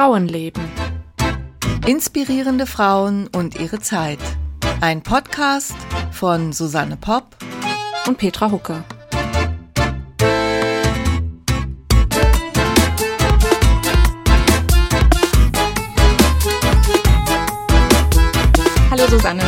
Frauenleben. Inspirierende Frauen und ihre Zeit. Ein Podcast von Susanne Popp und Petra Hucke. Hallo Susanne.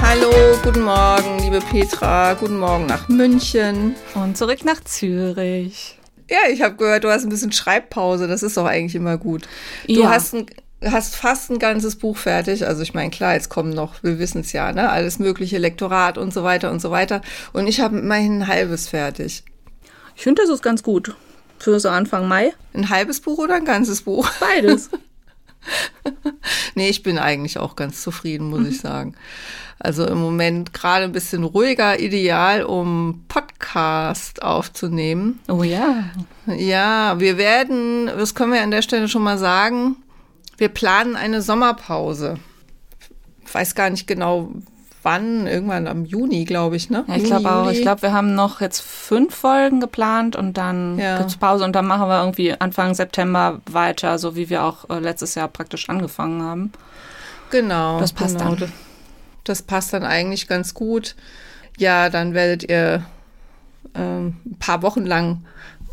Hallo, guten Morgen, liebe Petra. Guten Morgen nach München. Und zurück nach Zürich. Ja, ich habe gehört, du hast ein bisschen Schreibpause. Das ist doch eigentlich immer gut. Du Ja. hast, ein, hast fast ein ganzes Buch fertig. Also ich meine, klar, jetzt kommen noch, wir wissen es ja, ne? Alles mögliche, Lektorat und so weiter und so weiter. Und ich habe immerhin ein halbes fertig. Ich finde, das ist ganz gut. Für so Anfang Mai. Ein halbes Buch oder ein ganzes Buch? Beides. Nee, ich bin eigentlich auch ganz zufrieden, muss ich sagen. Also im Moment gerade ein bisschen ruhiger, ideal, um Podcast aufzunehmen. oh ja. Ja, wir werden, das können wir an der Stelle schon mal sagen, wir planen eine Sommerpause. Ich weiß gar nicht genau wann, irgendwann am Juni, glaube ich, ne? Ja, ich glaube auch. Ich glaube, wir haben noch jetzt fünf Folgen geplant und dann Ja. gibt's Pause und dann machen wir irgendwie Anfang September weiter, so wie wir auch äh, letztes Jahr praktisch angefangen haben. Genau. Das passt genau. dann. Das passt dann eigentlich ganz gut. Ja, dann werdet ihr ähm, ein paar Wochen lang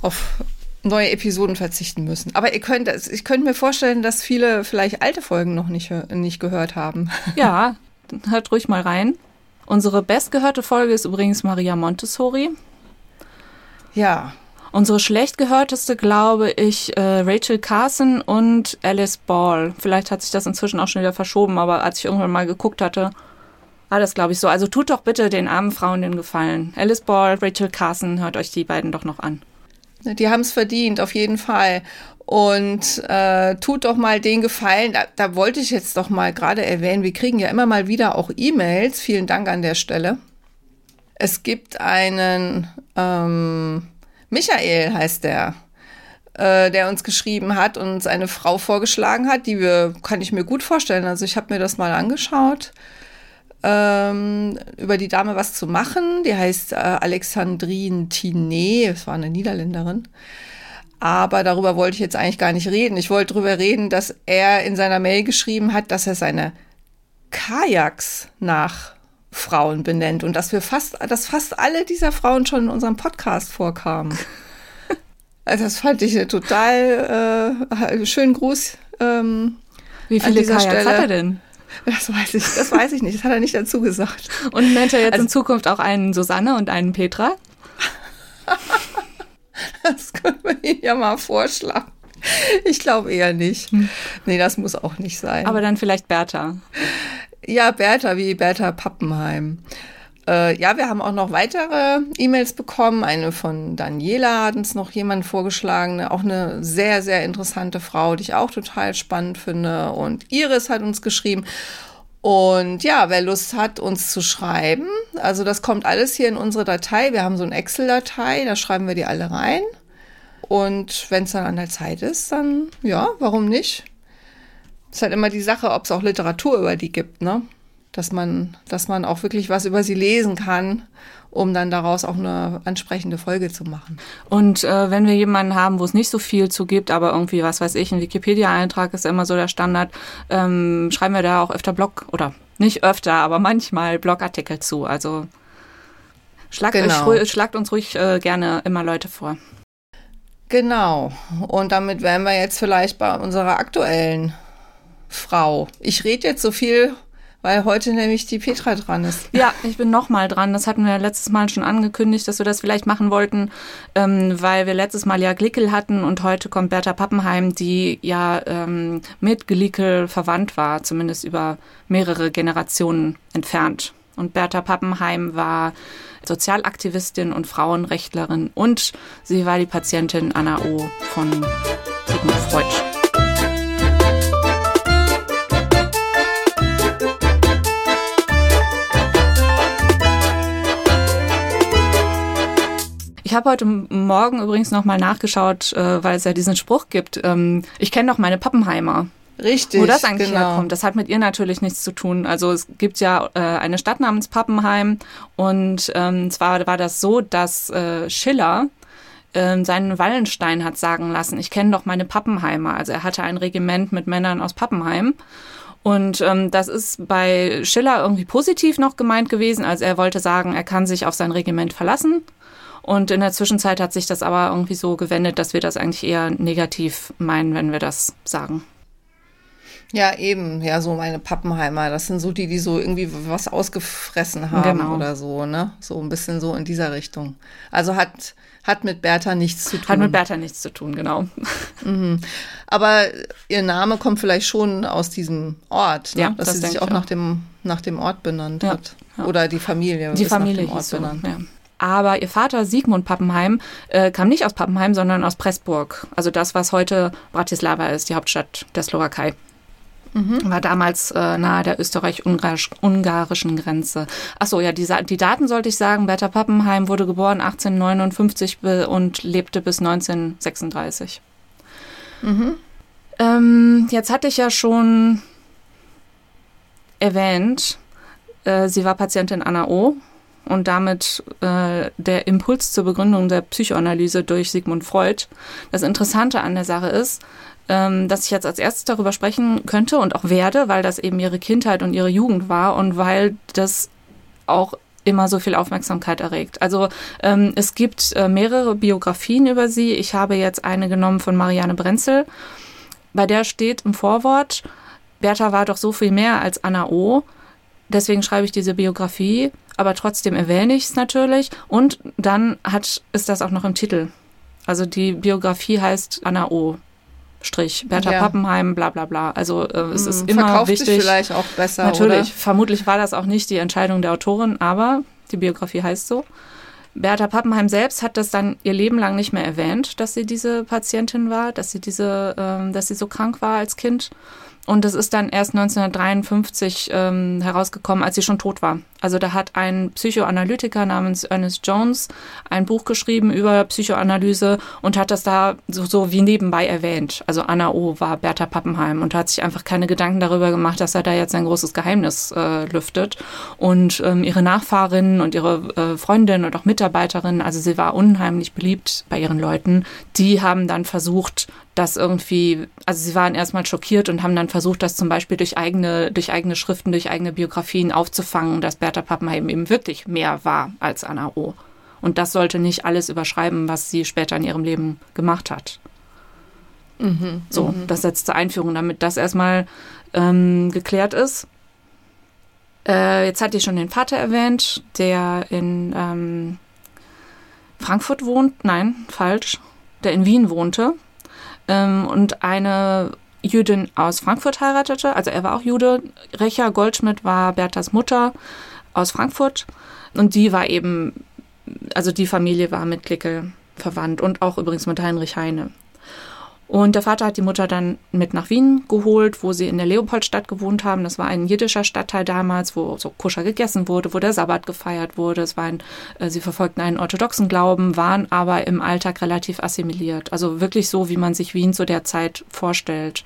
auf neue Episoden verzichten müssen. Aber ihr könnt, ich könnte mir vorstellen, dass viele vielleicht alte Folgen noch nicht, nicht gehört haben. Ja, hört ruhig mal rein. Unsere bestgehörte Folge ist übrigens Maria Montessori. Ja, Unsere schlecht gehörteste, glaube ich, äh, Rachel Carson und Alice Ball. Vielleicht hat sich das inzwischen auch schon wieder verschoben, aber als ich irgendwann mal geguckt hatte, war das, glaube ich, so. Also tut doch bitte den armen Frauen den Gefallen. Alice Ball, Rachel Carson, hört euch die beiden doch noch an. Die haben es verdient, auf jeden Fall. Und äh, tut doch mal den Gefallen, da, da wollte ich jetzt doch mal gerade erwähnen, wir kriegen ja immer mal wieder auch E-Mails. Vielen Dank an der Stelle. Es gibt einen, ähm, Michael heißt der, äh, der uns geschrieben hat und uns eine Frau vorgeschlagen hat, die wir, kann ich mir gut vorstellen. Also ich habe mir das mal angeschaut ähm, über die Dame was zu machen. Die heißt äh, Alexandrine Tinet, das war eine Niederländerin. Aber darüber wollte ich jetzt eigentlich gar nicht reden. Ich wollte darüber reden, dass er in seiner Mail geschrieben hat, dass er seine Kajaks nach Frauen benennt und dass wir fast, dass fast alle dieser Frauen schon in unserem Podcast vorkamen. Also das fand ich eine total äh, schönen Gruß. Ähm, Wie viele Kajaks Stelle- hat er denn? Das weiß ich, das weiß ich nicht. Das hat er nicht dazu gesagt. Und nennt er jetzt Also- in Zukunft auch einen Susanne und einen Petra? Das können wir ihm ja mal vorschlagen. Ich glaube eher nicht. Nee, das muss auch nicht sein. Aber dann vielleicht Bertha. ja, Bertha, wie Bertha Pappenheim. Äh, ja, wir haben auch noch weitere E-Mails bekommen. Eine von Daniela hat uns noch jemand vorgeschlagen. Auch eine sehr, sehr interessante Frau, die ich auch total spannend finde. Und Iris hat uns geschrieben. Und ja, wer Lust hat, uns zu schreiben, also das kommt alles hier in unsere Datei. Wir haben so eine Excel-Datei, da schreiben wir die alle rein. Und wenn es dann an der Zeit ist, dann ja, warum nicht? Ist halt immer die Sache, ob es auch Literatur über die gibt, ne? Dass man, dass man auch wirklich was über sie lesen kann, um dann daraus auch eine ansprechende Folge zu machen. Und äh, wenn wir jemanden haben, wo es nicht so viel zu gibt, aber irgendwie, was weiß ich, ein Wikipedia-Eintrag ist ja immer so der Standard, ähm, schreiben wir da auch öfter Blog oder nicht öfter, aber manchmal Blogartikel zu. Also schlagt, Genau. euch, schlagt uns ruhig äh, gerne immer Leute vor. Genau. Und damit wären wir jetzt vielleicht bei unserer aktuellen Frau. Ich rede jetzt so viel, weil heute nämlich die Petra dran ist. Ja, ich bin noch mal dran. Das hatten wir letztes Mal schon angekündigt, dass wir das vielleicht machen wollten, ähm, weil wir letztes Mal ja Glickel hatten und heute kommt Bertha Pappenheim, die ja ähm, mit Glickel verwandt war, zumindest über mehrere Generationen entfernt. Und Bertha Pappenheim war Sozialaktivistin und Frauenrechtlerin und sie war die Patientin Anna O. von Sigmund Freud. Ich habe heute Morgen übrigens nochmal nachgeschaut, äh, weil es ja diesen Spruch gibt. Ähm, ich kenne doch meine Pappenheimer. Richtig. Wo das eigentlich genau. herkommt, das hat mit ihr natürlich nichts zu tun. Also es gibt ja äh, eine Stadt namens Pappenheim und ähm, zwar war das so, dass äh, Schiller äh, seinen Wallenstein hat sagen lassen, ich kenne doch meine Pappenheimer. Also er hatte ein Regiment mit Männern aus Pappenheim. Und ähm, das ist bei Schiller irgendwie positiv noch gemeint gewesen. Also er wollte sagen, er kann sich auf sein Regiment verlassen. Und in der Zwischenzeit hat sich das aber irgendwie so gewendet, dass wir das eigentlich eher negativ meinen, wenn wir das sagen. Ja, eben, ja, so meine Pappenheimer, das sind so die, die so irgendwie was ausgefressen haben genau. oder so, ne? So ein bisschen so in dieser Richtung. Also hat, hat mit Bertha nichts zu tun. Hat mit Bertha nichts zu tun, genau. Mhm. Aber ihr Name kommt vielleicht schon aus diesem Ort, ne? ja, dass das sie sich auch, auch nach dem, nach dem Ort benannt ja, hat. Ja. Oder die Familie die Familie nach dem Ort so, benannt. Ja. Aber ihr Vater Sigmund Pappenheim äh, kam nicht aus Pappenheim, sondern aus Pressburg. Also das, was heute Bratislava ist, die Hauptstadt der Slowakei. Mhm. War damals äh, nahe der österreich-ungarischen Grenze. Achso, ja, die, die Daten sollte ich sagen. Bertha Pappenheim wurde geboren 1859 und lebte bis 1936. Mhm. Ähm, jetzt hatte ich ja schon erwähnt, äh, sie war Patientin Anna O. Und damit äh, der Impuls zur Begründung der Psychoanalyse durch Sigmund Freud. Das Interessante an der Sache ist, ähm, dass ich jetzt als erstes darüber sprechen könnte und auch werde, weil das eben ihre Kindheit und ihre Jugend war und weil das auch immer so viel Aufmerksamkeit erregt. Also ähm, es gibt äh, mehrere Biografien über sie. Ich habe jetzt eine genommen von Marianne Brenzel. Bei der steht im Vorwort, Bertha war doch so viel mehr als Anna O. Deswegen schreibe ich diese Biografie, aber trotzdem erwähne ich es natürlich. Und dann hat, ist das auch noch im Titel. Also die Biografie heißt Anna O. Strich, Bertha ja. Pappenheim, bla bla bla. Also äh, es ist hm, immer Verkauft wichtig. Sich vielleicht auch besser. Natürlich, oder? vermutlich war das auch nicht die Entscheidung der Autorin, aber die Biografie heißt so. Bertha Pappenheim selbst hat das dann ihr Leben lang nicht mehr erwähnt, dass sie diese Patientin war, dass sie diese, ähm, dass sie so krank war als Kind. Und das ist dann erst 1953 ähm, herausgekommen, als sie schon tot war. Also da hat ein Psychoanalytiker namens Ernest Jones ein Buch geschrieben über Psychoanalyse und hat das da so, so wie nebenbei erwähnt. Also Anna O. war Bertha Pappenheim und hat sich einfach keine Gedanken darüber gemacht, dass er da jetzt ein großes Geheimnis äh, lüftet. Und ähm, ihre Nachfahrinnen und ihre äh, Freundinnen und auch Mitarbeiterinnen, also sie war unheimlich beliebt bei ihren Leuten, die haben dann versucht, das irgendwie, also sie waren erstmal schockiert und haben dann versucht, das zum Beispiel durch eigene, durch eigene Schriften, durch eigene Biografien aufzufangen, dass Bertha Pappenheim eben wirklich mehr war als Anna O. Und das sollte nicht alles überschreiben, was sie später in ihrem Leben gemacht hat. Mhm, so, mhm. das setzt zur Einführung, damit das erstmal ähm, geklärt ist. Äh, jetzt hat die schon den Vater erwähnt, der in ähm, Frankfurt wohnt. Nein, falsch. Der in Wien wohnte ähm, und eine Jüdin aus Frankfurt heiratete. Also er war auch Jude. Recha Goldschmidt war Berthas Mutter aus Frankfurt und die war eben, also die Familie war mit Klicke verwandt und auch übrigens mit Heinrich Heine. Und der Vater hat die Mutter dann mit nach Wien geholt, wo sie in der Leopoldstadt gewohnt haben. Das war ein jiddischer Stadtteil damals, wo so koscher gegessen wurde, wo der Sabbat gefeiert wurde. Es war ein, äh, sie verfolgten einen orthodoxen Glauben, waren aber im Alltag relativ assimiliert. Also wirklich so, wie man sich Wien zu der Zeit vorstellt.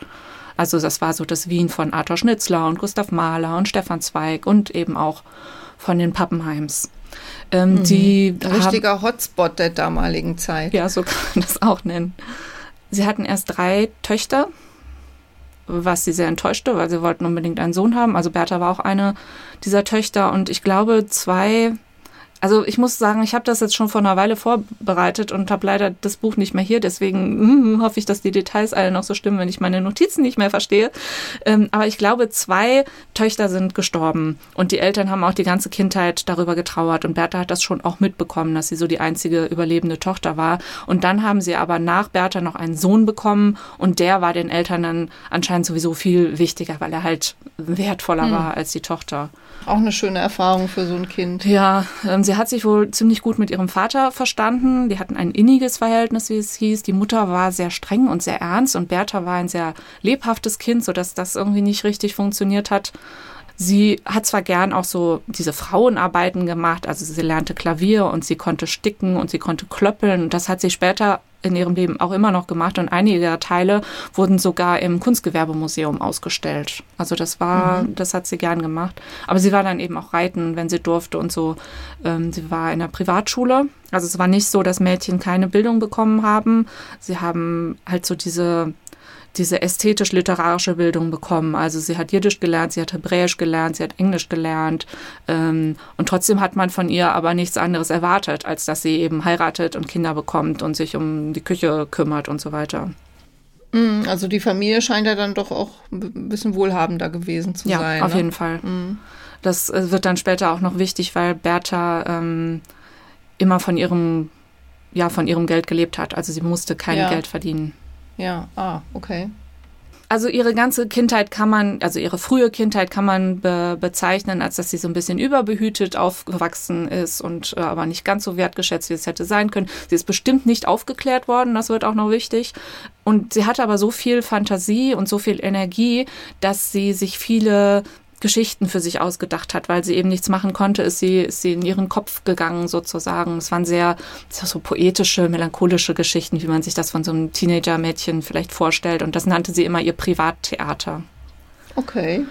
Also das war so das Wien von Arthur Schnitzler und Gustav Mahler und Stefan Zweig und eben auch von den Pappenheims. Ähm, mhm. Die Richtiger Hotspot der damaligen Zeit. Ja, so kann man das auch nennen. Sie hatten erst drei Töchter, was sie sehr enttäuschte, weil sie wollten unbedingt einen Sohn haben. Also Bertha war auch eine dieser Töchter und ich glaube, zwei also ich muss sagen, ich habe das jetzt schon vor einer Weile vorbereitet und habe leider das Buch nicht mehr hier. Deswegen mm, hoffe ich, dass die Details alle noch so stimmen, wenn ich meine Notizen nicht mehr verstehe. Ähm, aber ich glaube, zwei Töchter sind gestorben und die Eltern haben auch die ganze Kindheit darüber getrauert. Und Bertha hat das schon auch mitbekommen, dass sie so die einzige überlebende Tochter war. Und dann haben sie aber nach Bertha noch einen Sohn bekommen und der war den Eltern dann anscheinend sowieso viel wichtiger, weil er halt wertvoller hm. war als die Tochter. Auch eine schöne Erfahrung für so ein Kind. Ja, ähm, sie hat sich wohl ziemlich gut mit ihrem Vater verstanden. Die hatten ein inniges Verhältnis, wie es hieß. Die Mutter war sehr streng und sehr ernst und Bertha war ein sehr lebhaftes Kind, sodass das irgendwie nicht richtig funktioniert hat. Sie hat zwar gern auch so diese Frauenarbeiten gemacht, also sie lernte Klavier und sie konnte sticken und sie konnte klöppeln und das hat sie später in ihrem Leben auch immer noch gemacht und einige der Teile wurden sogar im Kunstgewerbemuseum ausgestellt. Also das war, mhm. das hat sie gern gemacht. Aber sie war dann eben auch reiten, wenn sie durfte und so. Ähm, sie war in der Privatschule. Also es war nicht so, dass Mädchen keine Bildung bekommen haben. Sie haben halt so diese diese ästhetisch-literarische Bildung bekommen. Also sie hat Jiddisch gelernt, sie hat Hebräisch gelernt, sie hat Englisch gelernt. Ähm, und trotzdem hat man von ihr aber nichts anderes erwartet, als dass sie eben heiratet und Kinder bekommt und sich um die Küche kümmert und so weiter. Mm, also die Familie scheint ja dann doch auch ein bisschen wohlhabender gewesen zu ja, sein. Ja, auf ne? jeden Fall. Mhm. Das äh, wird dann später auch noch wichtig, weil Bertha ähm, immer von ihrem, ja, von ihrem Geld gelebt hat. Also sie musste kein ja. Geld verdienen. Ja, ah, okay. Also ihre ganze Kindheit kann man, also ihre frühe Kindheit kann man be bezeichnen, als dass sie so ein bisschen überbehütet aufgewachsen ist und äh, aber nicht ganz so wertgeschätzt, wie es hätte sein können. Sie ist bestimmt nicht aufgeklärt worden, das wird auch noch wichtig. Und sie hatte aber so viel Fantasie und so viel Energie, dass sie sich viele Geschichten für sich ausgedacht hat, weil sie eben nichts machen konnte, ist sie, ist sie in ihren Kopf gegangen sozusagen. Es waren sehr so poetische, melancholische Geschichten, wie man sich das von so einem Teenager-Mädchen vielleicht vorstellt. Und das nannte sie immer ihr Privattheater. Okay.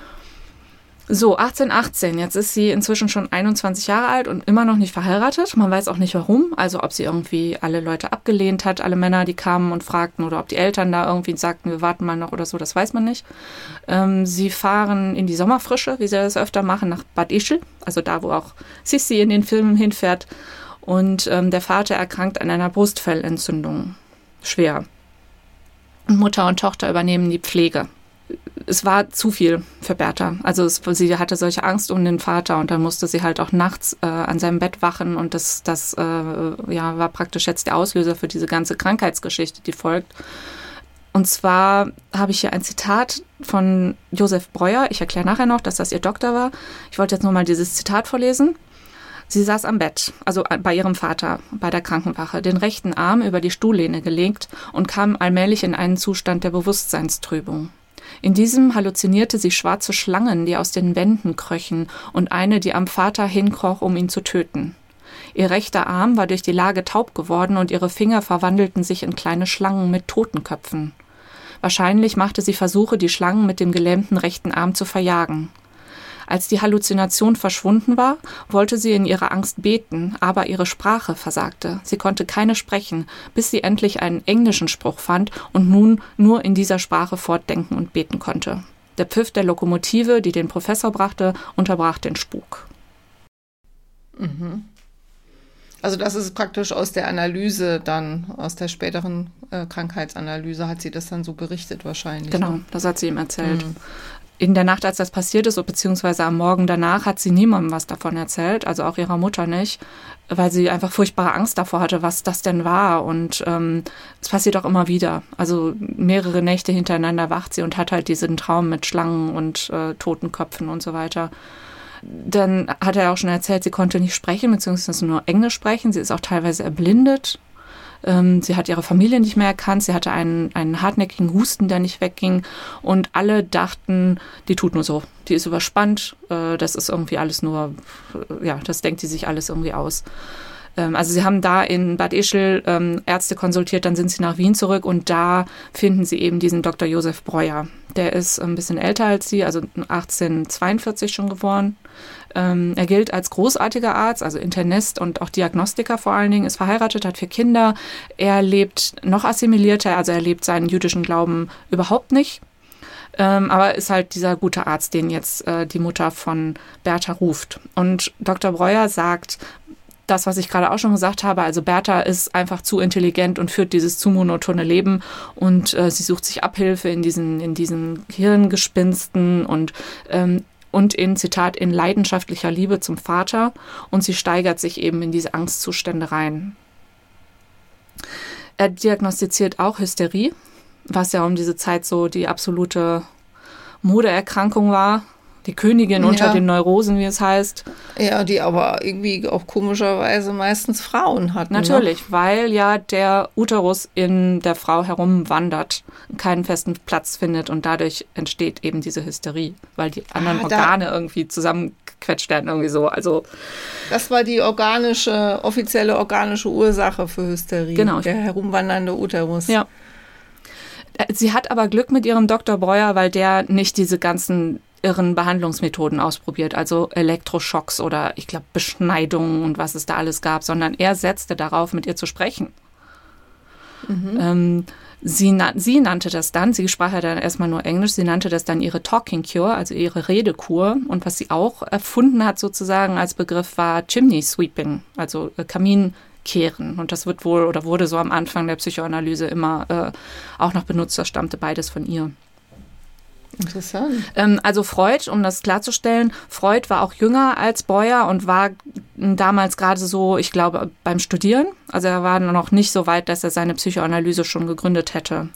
So, 1818. Jetzt ist sie inzwischen schon 21 Jahre alt und immer noch nicht verheiratet. Man weiß auch nicht warum. Also, ob sie irgendwie alle Leute abgelehnt hat, alle Männer, die kamen und fragten, oder ob die Eltern da irgendwie sagten, wir warten mal noch oder so, das weiß man nicht. Ähm, sie fahren in die Sommerfrische, wie sie das öfter machen, nach Bad Ischl, also da, wo auch Sissi in den Filmen hinfährt. Und ähm, der Vater erkrankt an einer Brustfellentzündung. Schwer. Mutter und Tochter übernehmen die Pflege es war zu viel für Bertha. Also es, sie hatte solche Angst um den Vater und dann musste sie halt auch nachts äh, an seinem Bett wachen und das, das äh, ja, war praktisch jetzt der Auslöser für diese ganze Krankheitsgeschichte, die folgt. Und zwar habe ich hier ein Zitat von Josef Breuer. Ich erkläre nachher noch, dass das ihr Doktor war. Ich wollte jetzt nur mal dieses Zitat vorlesen. Sie saß am Bett, also bei ihrem Vater, bei der Krankenwache, den rechten Arm über die Stuhllehne gelegt und kam allmählich in einen Zustand der Bewusstseinstrübung. In diesem halluzinierte sie schwarze Schlangen, die aus den Wänden kröchen, und eine, die am Vater hinkroch, um ihn zu töten. Ihr rechter Arm war durch die Lage taub geworden und ihre Finger verwandelten sich in kleine Schlangen mit Totenköpfen. Wahrscheinlich machte sie Versuche, die Schlangen mit dem gelähmten rechten Arm zu verjagen. Als die Halluzination verschwunden war, wollte sie in ihrer Angst beten, aber ihre Sprache versagte. Sie konnte keine sprechen, bis sie endlich einen englischen Spruch fand und nun nur in dieser Sprache fortdenken und beten konnte. Der Pfiff der Lokomotive, die den Professor brachte, unterbrach den Spuk. Mhm. Also das ist praktisch aus der Analyse dann, aus der späteren äh, Krankheitsanalyse hat sie das dann so berichtet wahrscheinlich. Genau, ne? das hat sie ihm erzählt. Mhm in der Nacht, als das passiert ist, beziehungsweise am Morgen danach, hat sie niemandem was davon erzählt, also auch ihrer Mutter nicht, weil sie einfach furchtbare Angst davor hatte, was das denn war. Und ähm, es passiert auch immer wieder. Also mehrere Nächte hintereinander wacht sie und hat halt diesen Traum mit Schlangen und äh, Totenköpfen und so weiter. Dann hat er auch schon erzählt, sie konnte nicht sprechen, beziehungsweise nur Englisch sprechen. Sie ist auch teilweise erblindet ähm, sie hat ihre Familie nicht mehr erkannt. Sie hatte einen, einen hartnäckigen Husten, der nicht wegging. Und alle dachten, die tut nur so. Die ist überspannt. Äh, das ist irgendwie alles nur, äh, ja, das denkt sie sich alles irgendwie aus. Ähm, also sie haben da in Bad Ischl ähm, Ärzte konsultiert, dann sind sie nach Wien zurück und da finden sie eben diesen Dr. Josef Breuer. Der ist ein bisschen älter als sie, also 1842 schon geboren. Ähm, er gilt als großartiger Arzt, also Internist und auch Diagnostiker vor allen Dingen, ist verheiratet, hat vier Kinder. Er lebt noch assimilierter, also er lebt seinen jüdischen Glauben überhaupt nicht. Ähm, aber ist halt dieser gute Arzt, den jetzt äh, die Mutter von Bertha ruft. Und Dr. Breuer sagt, das, was ich gerade auch schon gesagt habe, also Bertha ist einfach zu intelligent und führt dieses zu monotone Leben und äh, sie sucht sich Abhilfe in diesen, in diesen Hirngespinsten und ähm, und in, Zitat, in leidenschaftlicher Liebe zum Vater und sie steigert sich eben in diese Angstzustände rein. Er diagnostiziert auch Hysterie, was ja um diese Zeit so die absolute Modeerkrankung war. Die Königin unter den Neurosen, wie es heißt. Ja, die aber irgendwie auch komischerweise meistens Frauen hatten. Ne? Natürlich, ne? weil ja der Uterus in der Frau herumwandert, keinen festen Platz findet und dadurch entsteht eben diese Hysterie, weil die anderen ah, Organe irgendwie zusammengequetscht werden, irgendwie so. Also das war die organische, offizielle organische Ursache für Hysterie. Genau. Der herumwandernde Uterus. Ja. Äh, sie hat aber Glück mit ihrem Dr. Breuer, weil der nicht diese ganzen irren Behandlungsmethoden ausprobiert, also Elektroschocks oder ich glaube Beschneidungen und was es da alles gab, sondern er setzte darauf, mit ihr zu sprechen. Mhm. Ähm, sie, sie, nannte das dann, sie sprach ja dann erstmal nur Englisch, sie nannte das dann ihre Talking Cure, also ihre Redekur. Und was sie auch erfunden hat sozusagen als Begriff war Chimney Sweeping, also äh, Kaminkehren. Und das wird wohl oder wurde so am Anfang der Psychoanalyse immer äh, auch noch benutzt, das stammte beides von ihr. Interessant. Ähm, also Freud, um das klarzustellen, Freud war auch jünger als Beuer und war damals gerade so, ich glaube, beim Studieren. Also er war noch nicht so weit, dass er seine Psychoanalyse schon gegründet hätte.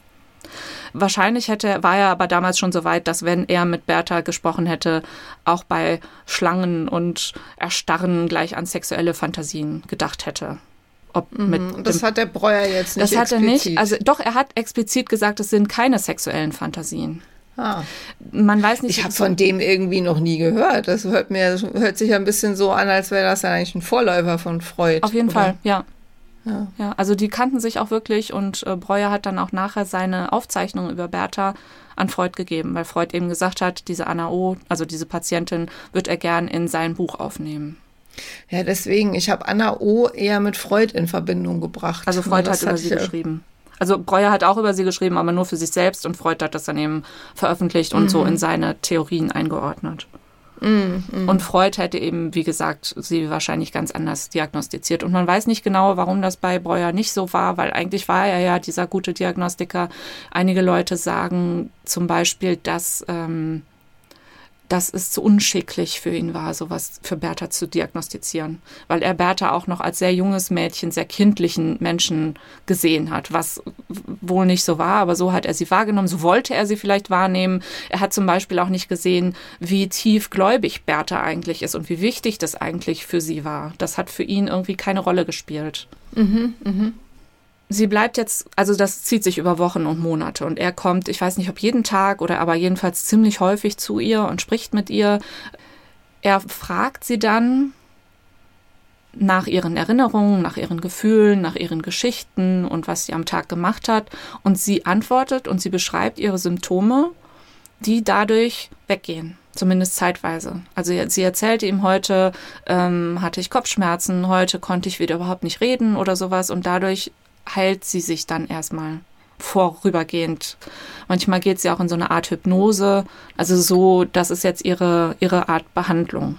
Wahrscheinlich hätte, war er aber damals schon so weit, dass wenn er mit Bertha gesprochen hätte, auch bei Schlangen und Erstarren gleich an sexuelle Fantasien gedacht hätte. Ob mhm, das hat der Breuer jetzt nicht. Das hat er nicht. Also doch, er hat explizit gesagt, es sind keine sexuellen Fantasien. Ah. Man weiß nicht. Ich habe von dem irgendwie noch nie gehört. Das hört mir hört sich ja ein bisschen so an, als wäre das ja eigentlich ein Vorläufer von Freud. Auf jeden oder? Fall, ja. ja. Ja. also die kannten sich auch wirklich und äh, Breuer hat dann auch nachher seine Aufzeichnung über Bertha an Freud gegeben, weil Freud eben gesagt hat, diese Anna O, also diese Patientin, wird er gern in sein Buch aufnehmen. Ja, deswegen, ich habe Anna O eher mit Freud in Verbindung gebracht. Also Freud hat über sie geschrieben. Also Breuer hat auch über sie geschrieben, aber nur für sich selbst und Freud hat das dann eben veröffentlicht und mhm. so in seine Theorien eingeordnet. Mhm, mhm. Und Freud hätte eben, wie gesagt, sie wahrscheinlich ganz anders diagnostiziert. Und man weiß nicht genau, warum das bei Breuer nicht so war, weil eigentlich war er ja dieser gute Diagnostiker. Einige Leute sagen zum Beispiel, dass ähm, dass es zu unschicklich für ihn war, sowas für Bertha zu diagnostizieren, weil er Bertha auch noch als sehr junges Mädchen, sehr kindlichen Menschen gesehen hat, was wohl nicht so war, aber so hat er sie wahrgenommen, so wollte er sie vielleicht wahrnehmen. Er hat zum Beispiel auch nicht gesehen, wie tiefgläubig Bertha eigentlich ist und wie wichtig das eigentlich für sie war. Das hat für ihn irgendwie keine Rolle gespielt. Mhm, mhm sie bleibt jetzt, also das zieht sich über Wochen und Monate und er kommt, ich weiß nicht, ob jeden Tag oder aber jedenfalls ziemlich häufig zu ihr und spricht mit ihr. Er fragt sie dann nach ihren Erinnerungen, nach ihren Gefühlen, nach ihren Geschichten und was sie am Tag gemacht hat und sie antwortet und sie beschreibt ihre Symptome, die dadurch weggehen zumindest zeitweise. Also sie erzählte ihm heute, ähm, hatte ich Kopfschmerzen, heute konnte ich wieder überhaupt nicht reden oder sowas und dadurch heilt sie sich dann erstmal vorübergehend. Manchmal geht sie auch in so eine Art Hypnose. Also so, das ist jetzt ihre, ihre Art Behandlung.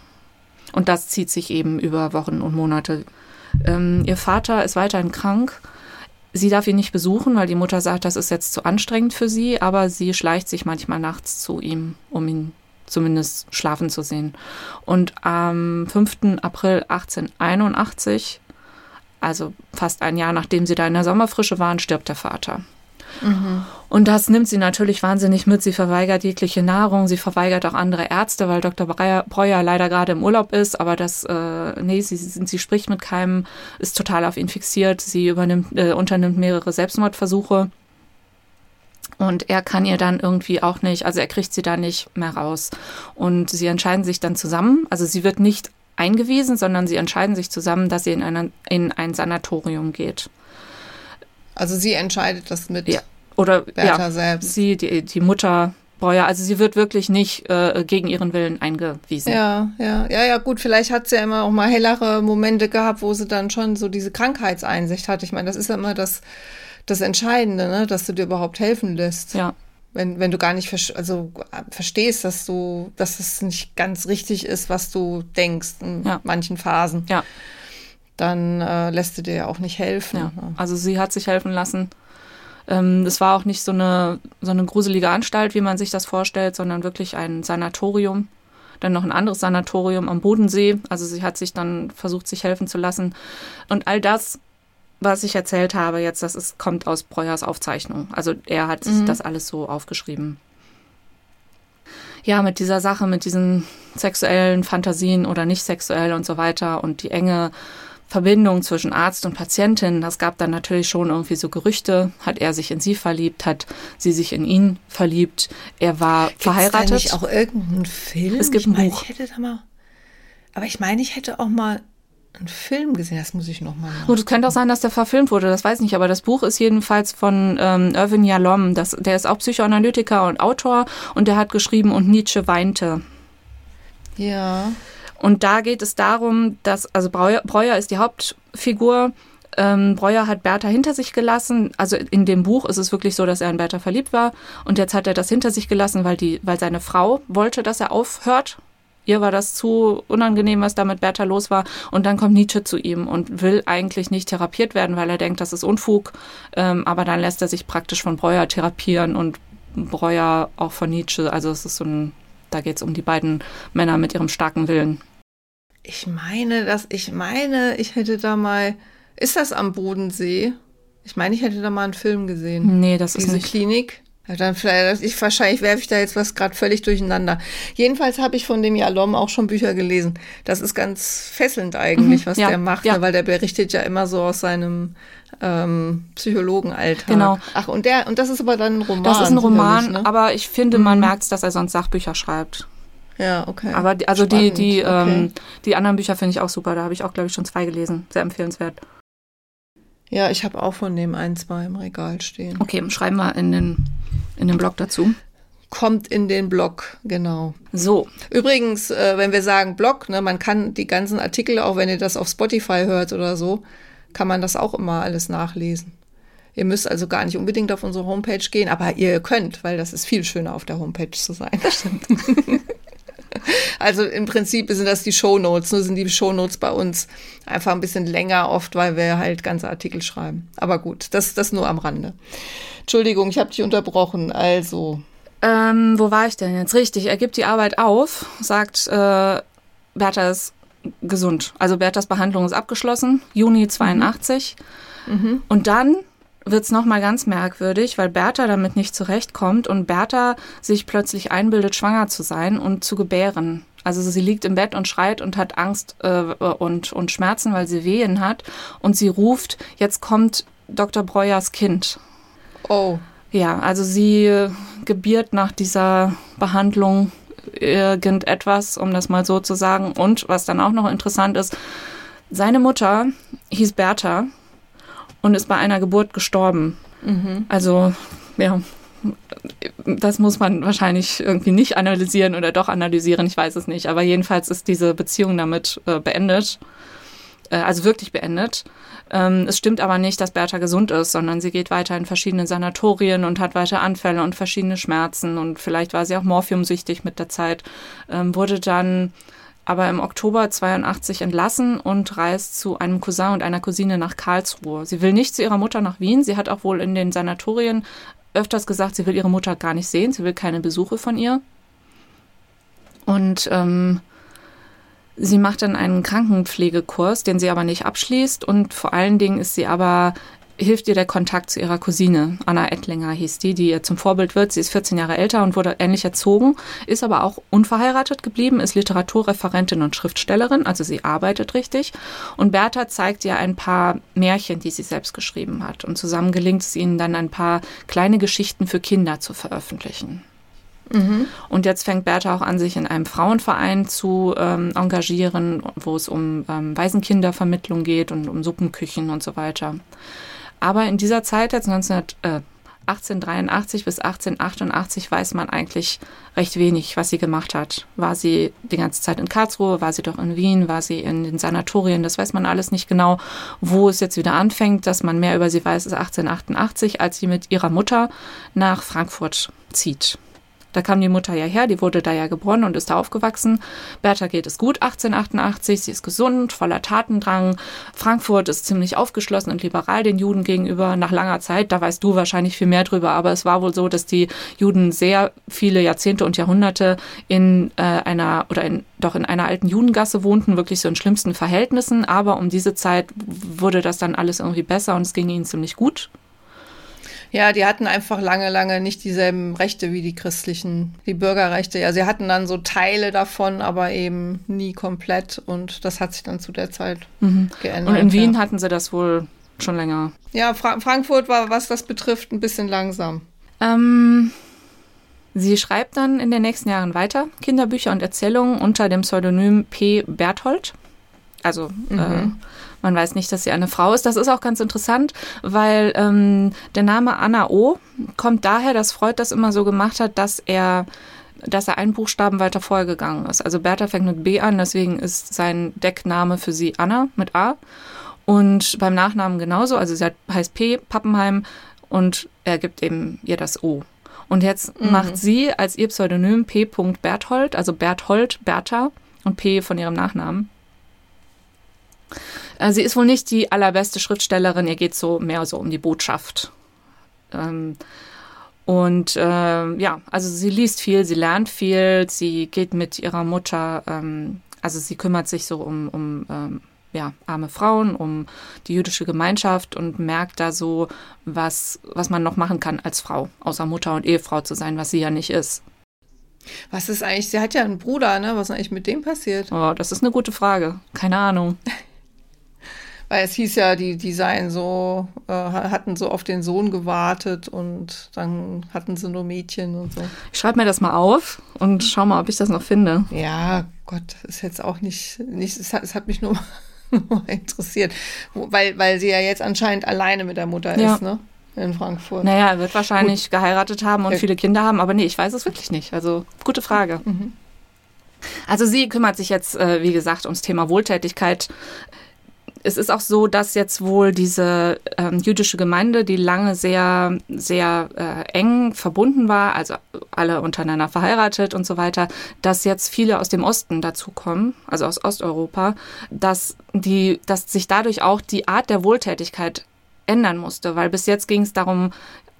Und das zieht sich eben über Wochen und Monate. Ähm, ihr Vater ist weiterhin krank. Sie darf ihn nicht besuchen, weil die Mutter sagt, das ist jetzt zu anstrengend für sie, aber sie schleicht sich manchmal nachts zu ihm, um ihn zumindest schlafen zu sehen. Und am 5. April 1881 also fast ein Jahr nachdem sie da in der Sommerfrische waren, stirbt der Vater. Mhm. Und das nimmt sie natürlich wahnsinnig mit. Sie verweigert jegliche Nahrung, sie verweigert auch andere Ärzte, weil Dr. Breuer leider gerade im Urlaub ist. Aber das, äh, nee, sie, sie spricht mit keinem, ist total auf ihn fixiert. Sie übernimmt, äh, unternimmt mehrere Selbstmordversuche. Und er kann ihr dann irgendwie auch nicht, also er kriegt sie da nicht mehr raus. Und sie entscheiden sich dann zusammen. Also sie wird nicht eingewiesen, sondern sie entscheiden sich zusammen, dass sie in, eine, in ein Sanatorium geht. Also sie entscheidet das mit ja. Oder Bertha ja, selbst. Sie, die, die Mutter Breuer, also sie wird wirklich nicht äh, gegen ihren Willen eingewiesen. Ja, ja, ja, ja, gut, vielleicht hat sie ja immer auch mal hellere Momente gehabt, wo sie dann schon so diese Krankheitseinsicht hat. Ich meine, das ist ja immer das, das Entscheidende, ne? dass du dir überhaupt helfen lässt. Ja. Wenn, wenn du gar nicht also, verstehst, dass du, dass es nicht ganz richtig ist, was du denkst in ja. manchen Phasen, ja. dann äh, lässt du dir ja auch nicht helfen. Ja. Ne? Also sie hat sich helfen lassen. Ähm, das war auch nicht so eine, so eine gruselige Anstalt, wie man sich das vorstellt, sondern wirklich ein Sanatorium. Dann noch ein anderes Sanatorium am Bodensee. Also sie hat sich dann versucht, sich helfen zu lassen. Und all das was ich erzählt habe jetzt, das ist, kommt aus Breuers Aufzeichnung. Also er hat mhm. das alles so aufgeschrieben. ja, mit dieser Sache, mit diesen sexuellen Fantasien oder nicht sexuell und so weiter und die enge Verbindung zwischen Arzt und Patientin, das gab dann natürlich schon irgendwie so Gerüchte. Hat er sich in sie verliebt? Hat sie sich in ihn verliebt? Er war Gibt's verheiratet. Da nicht auch irgendeinen Film? Es gibt ein mein, Buch. Ich hätte da mal, aber ich meine, ich hätte auch mal einen Film gesehen. Das muss ich noch mal. Gut, es könnte auch sein, dass der verfilmt wurde. Das weiß ich nicht. Aber das Buch ist jedenfalls von ähm, Irvin Yalom. Das, der ist auch Psychoanalytiker und Autor und der hat geschrieben und Nietzsche weinte. Ja. Und da geht es darum, dass, also Breuer, Breuer ist die Hauptfigur. Ähm, Breuer hat Bertha hinter sich gelassen. Also in dem Buch ist es wirklich so, dass er in Bertha verliebt war. Und jetzt hat er das hinter sich gelassen, weil, die, weil seine Frau wollte, dass er aufhört. Ihr war das zu unangenehm, was da mit Bertha los war. Und dann kommt Nietzsche zu ihm und will eigentlich nicht therapiert werden, weil er denkt, das ist Unfug. Ähm, aber dann lässt er sich praktisch von Breuer therapieren und Breuer auch von Nietzsche. Also es ist so ein, da geht es um die beiden Männer mit ihrem starken Willen. Ich meine, dass ich meine, ich hätte da mal. Ist das am Bodensee? Ich meine, ich hätte da mal einen Film gesehen. Nee, das Diese ist nicht. Klinik. Ja, dann vielleicht, ich, wahrscheinlich werfe ich da jetzt was gerade völlig durcheinander. Jedenfalls habe ich von dem Jalom auch schon Bücher gelesen. Das ist ganz fesselnd eigentlich, Mhm, was ja, der macht, ja. ne, weil der berichtet ja immer so aus seinem ähm, Psychologenalltag. Genau. Ach, und der, und das ist aber dann ein Roman. Das ist ein Roman, ne? aber ich finde, man merkt es, dass er sonst Sachbücher schreibt. Ja, okay. Aber die, also die, die, okay. ähm, die anderen Bücher finde ich auch super. Da habe ich auch, glaube ich, schon zwei gelesen. Sehr empfehlenswert. ja, ich habe auch von dem ein, zwei im Regal stehen. Okay, schreiben wir in den, in den Blog dazu. Kommt in den Blog, genau. So, Übrigens, äh, wenn wir sagen Blog, ne, man kann die ganzen Artikel, auch wenn ihr das auf Spotify hört oder so, kann man das auch immer alles nachlesen. Ihr müsst also gar nicht unbedingt auf unsere Homepage gehen, aber ihr könnt, weil das ist viel schöner auf der Homepage zu sein. also im Prinzip sind das die Shownotes, nur sind die Shownotes bei uns einfach ein bisschen länger oft, weil wir halt ganze Artikel schreiben. Aber gut, das das nur am Rande. Entschuldigung, ich habe dich unterbrochen. Also, ähm, wo war ich denn jetzt? Richtig, er gibt die Arbeit auf, sagt, äh, Bertha ist gesund. Also Berthas Behandlung ist abgeschlossen, Juni 82. Und dann wird's noch mal ganz merkwürdig, weil Bertha damit nicht zurechtkommt und Bertha sich plötzlich einbildet, schwanger zu sein und zu gebären. Also sie liegt im Bett und schreit und hat Angst äh, und, und Schmerzen, weil sie Wehen hat. Und sie ruft, jetzt kommt Dr. Breuers Kind. oh, Ja, also sie gebiert nach dieser Behandlung irgendetwas, um das mal so zu sagen. Und was dann auch noch interessant ist, seine Mutter hieß Bertha und ist bei einer Geburt gestorben. Also, ja, das muss man wahrscheinlich irgendwie nicht analysieren oder doch analysieren, ich weiß es nicht. Aber jedenfalls ist diese Beziehung damit äh, beendet, äh, also wirklich beendet. Ähm, es stimmt aber nicht, dass Bertha gesund ist, sondern sie geht weiter in verschiedene Sanatorien und hat weiter Anfälle und verschiedene Schmerzen und vielleicht war sie auch morphiumsüchtig mit der Zeit, ähm, wurde dann aber im Oktober 82 entlassen und reist zu einem Cousin und einer Cousine nach Karlsruhe. Sie will nicht zu ihrer Mutter nach Wien. Sie hat auch wohl in den Sanatorien öfters gesagt, sie will ihre Mutter gar nicht sehen. Sie will keine Besuche von ihr. Und ähm, sie macht dann einen Krankenpflegekurs, den sie aber nicht abschließt. Und vor allen Dingen ist sie aber hilft ihr der Kontakt zu ihrer Cousine. Anna Ettlinger hieß die, die ihr zum Vorbild wird. Sie ist 14 Jahre älter und wurde ähnlich erzogen, ist aber auch unverheiratet geblieben, ist Literaturreferentin und Schriftstellerin, also sie arbeitet richtig. Und Bertha zeigt ihr ein paar Märchen, die sie selbst geschrieben hat. Und zusammen gelingt es ihnen dann ein paar kleine Geschichten für Kinder zu veröffentlichen. Und jetzt fängt Bertha auch an, sich in einem Frauenverein zu ähm, engagieren, wo es um ähm, Waisenkindervermittlung geht und um Suppenküchen und so weiter. Aber in dieser Zeit, jetzt 19, äh, 1883 bis 1888, weiß man eigentlich recht wenig, was sie gemacht hat. War sie die ganze Zeit in Karlsruhe, war sie doch in Wien, war sie in den Sanatorien, das weiß man alles nicht genau. Wo es jetzt wieder anfängt, dass man mehr über sie weiß, ist 1888, als sie mit ihrer Mutter nach Frankfurt zieht. Da kam die Mutter ja her, die wurde da ja geboren und ist da aufgewachsen. Bertha geht es gut, 1888, sie ist gesund, voller Tatendrang. Frankfurt ist ziemlich aufgeschlossen und liberal den Juden gegenüber nach langer Zeit. Da weißt du wahrscheinlich viel mehr drüber, aber es war wohl so, dass die Juden sehr viele Jahrzehnte und Jahrhunderte in äh, einer oder in, doch in einer alten Judengasse wohnten, wirklich so in schlimmsten Verhältnissen. Aber um diese Zeit wurde das dann alles irgendwie besser und es ging ihnen ziemlich gut. Ja, die hatten einfach lange, lange nicht dieselben Rechte wie die christlichen, die Bürgerrechte. Ja, sie hatten dann so Teile davon, aber eben nie komplett. Und das hat sich dann zu der Zeit mhm. geändert. Und in Wien ja. hatten sie das wohl schon länger. Ja, Fra Frankfurt war, was das betrifft, ein bisschen langsam. Ähm, sie schreibt dann in den nächsten Jahren weiter Kinderbücher und Erzählungen unter dem Pseudonym P. Berthold. Also mhm. äh, man weiß nicht, dass sie eine Frau ist. Das ist auch ganz interessant, weil ähm, der Name Anna O kommt daher, dass Freud das immer so gemacht hat, dass er dass er einen Buchstaben weiter vorgegangen ist. Also Bertha fängt mit B an, deswegen ist sein Deckname für sie Anna mit A. Und beim Nachnamen genauso, also sie heißt P, Pappenheim, und er gibt eben ihr das O. Und jetzt mhm. macht sie als ihr Pseudonym P. Berthold, also Berthold, Bertha und P von ihrem Nachnamen. Äh, sie ist wohl nicht die allerbeste Schriftstellerin, ihr geht so mehr so um die Botschaft. Ähm, und äh, ja, also sie liest viel, sie lernt viel, sie geht mit ihrer Mutter, ähm, also sie kümmert sich so um, um ähm, ja, arme Frauen, um die jüdische Gemeinschaft und merkt da so, was, was man noch machen kann als Frau, außer Mutter und Ehefrau zu sein, was sie ja nicht ist. Was ist eigentlich, sie hat ja einen Bruder, ne? Was ist eigentlich mit dem passiert? Oh, das ist eine gute Frage. Keine Ahnung. Weil es hieß ja, die, die seien so, äh, hatten so auf den Sohn gewartet und dann hatten sie nur Mädchen und so. Ich schreibe mir das mal auf und schau mal, ob ich das noch finde. Ja, Gott, ist jetzt auch nicht, nicht es, hat, es hat mich nur, nur interessiert. Weil, weil sie ja jetzt anscheinend alleine mit der Mutter ja. ist, ne? In Frankfurt. Naja, er wird wahrscheinlich Gut. geheiratet haben und ja. viele Kinder haben, aber nee, ich weiß es wirklich nicht. Also, gute Frage. Mhm. Also sie kümmert sich jetzt, äh, wie gesagt, ums Thema Wohltätigkeit es ist auch so, dass jetzt wohl diese ähm, jüdische Gemeinde, die lange sehr, sehr äh, eng verbunden war, also alle untereinander verheiratet und so weiter, dass jetzt viele aus dem Osten dazukommen, also aus Osteuropa, dass die, dass sich dadurch auch die Art der Wohltätigkeit ändern musste, weil bis jetzt ging es darum,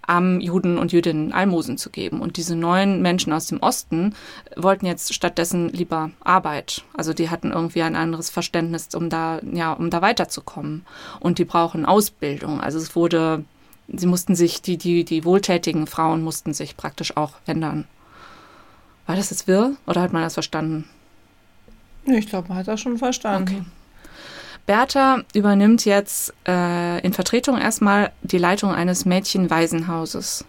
armen Juden und Jüdinnen Almosen zu geben. Und diese neuen Menschen aus dem Osten wollten jetzt stattdessen lieber Arbeit. Also die hatten irgendwie ein anderes Verständnis, um da, ja, um da weiterzukommen. Und die brauchen Ausbildung. Also es wurde, sie mussten sich, die, die, die wohltätigen Frauen mussten sich praktisch auch ändern. War das jetzt wirr oder hat man das verstanden? Ich glaube, man hat das schon verstanden. Okay. Bertha übernimmt jetzt äh, in Vertretung erstmal die Leitung eines Mädchenwaisenhauses.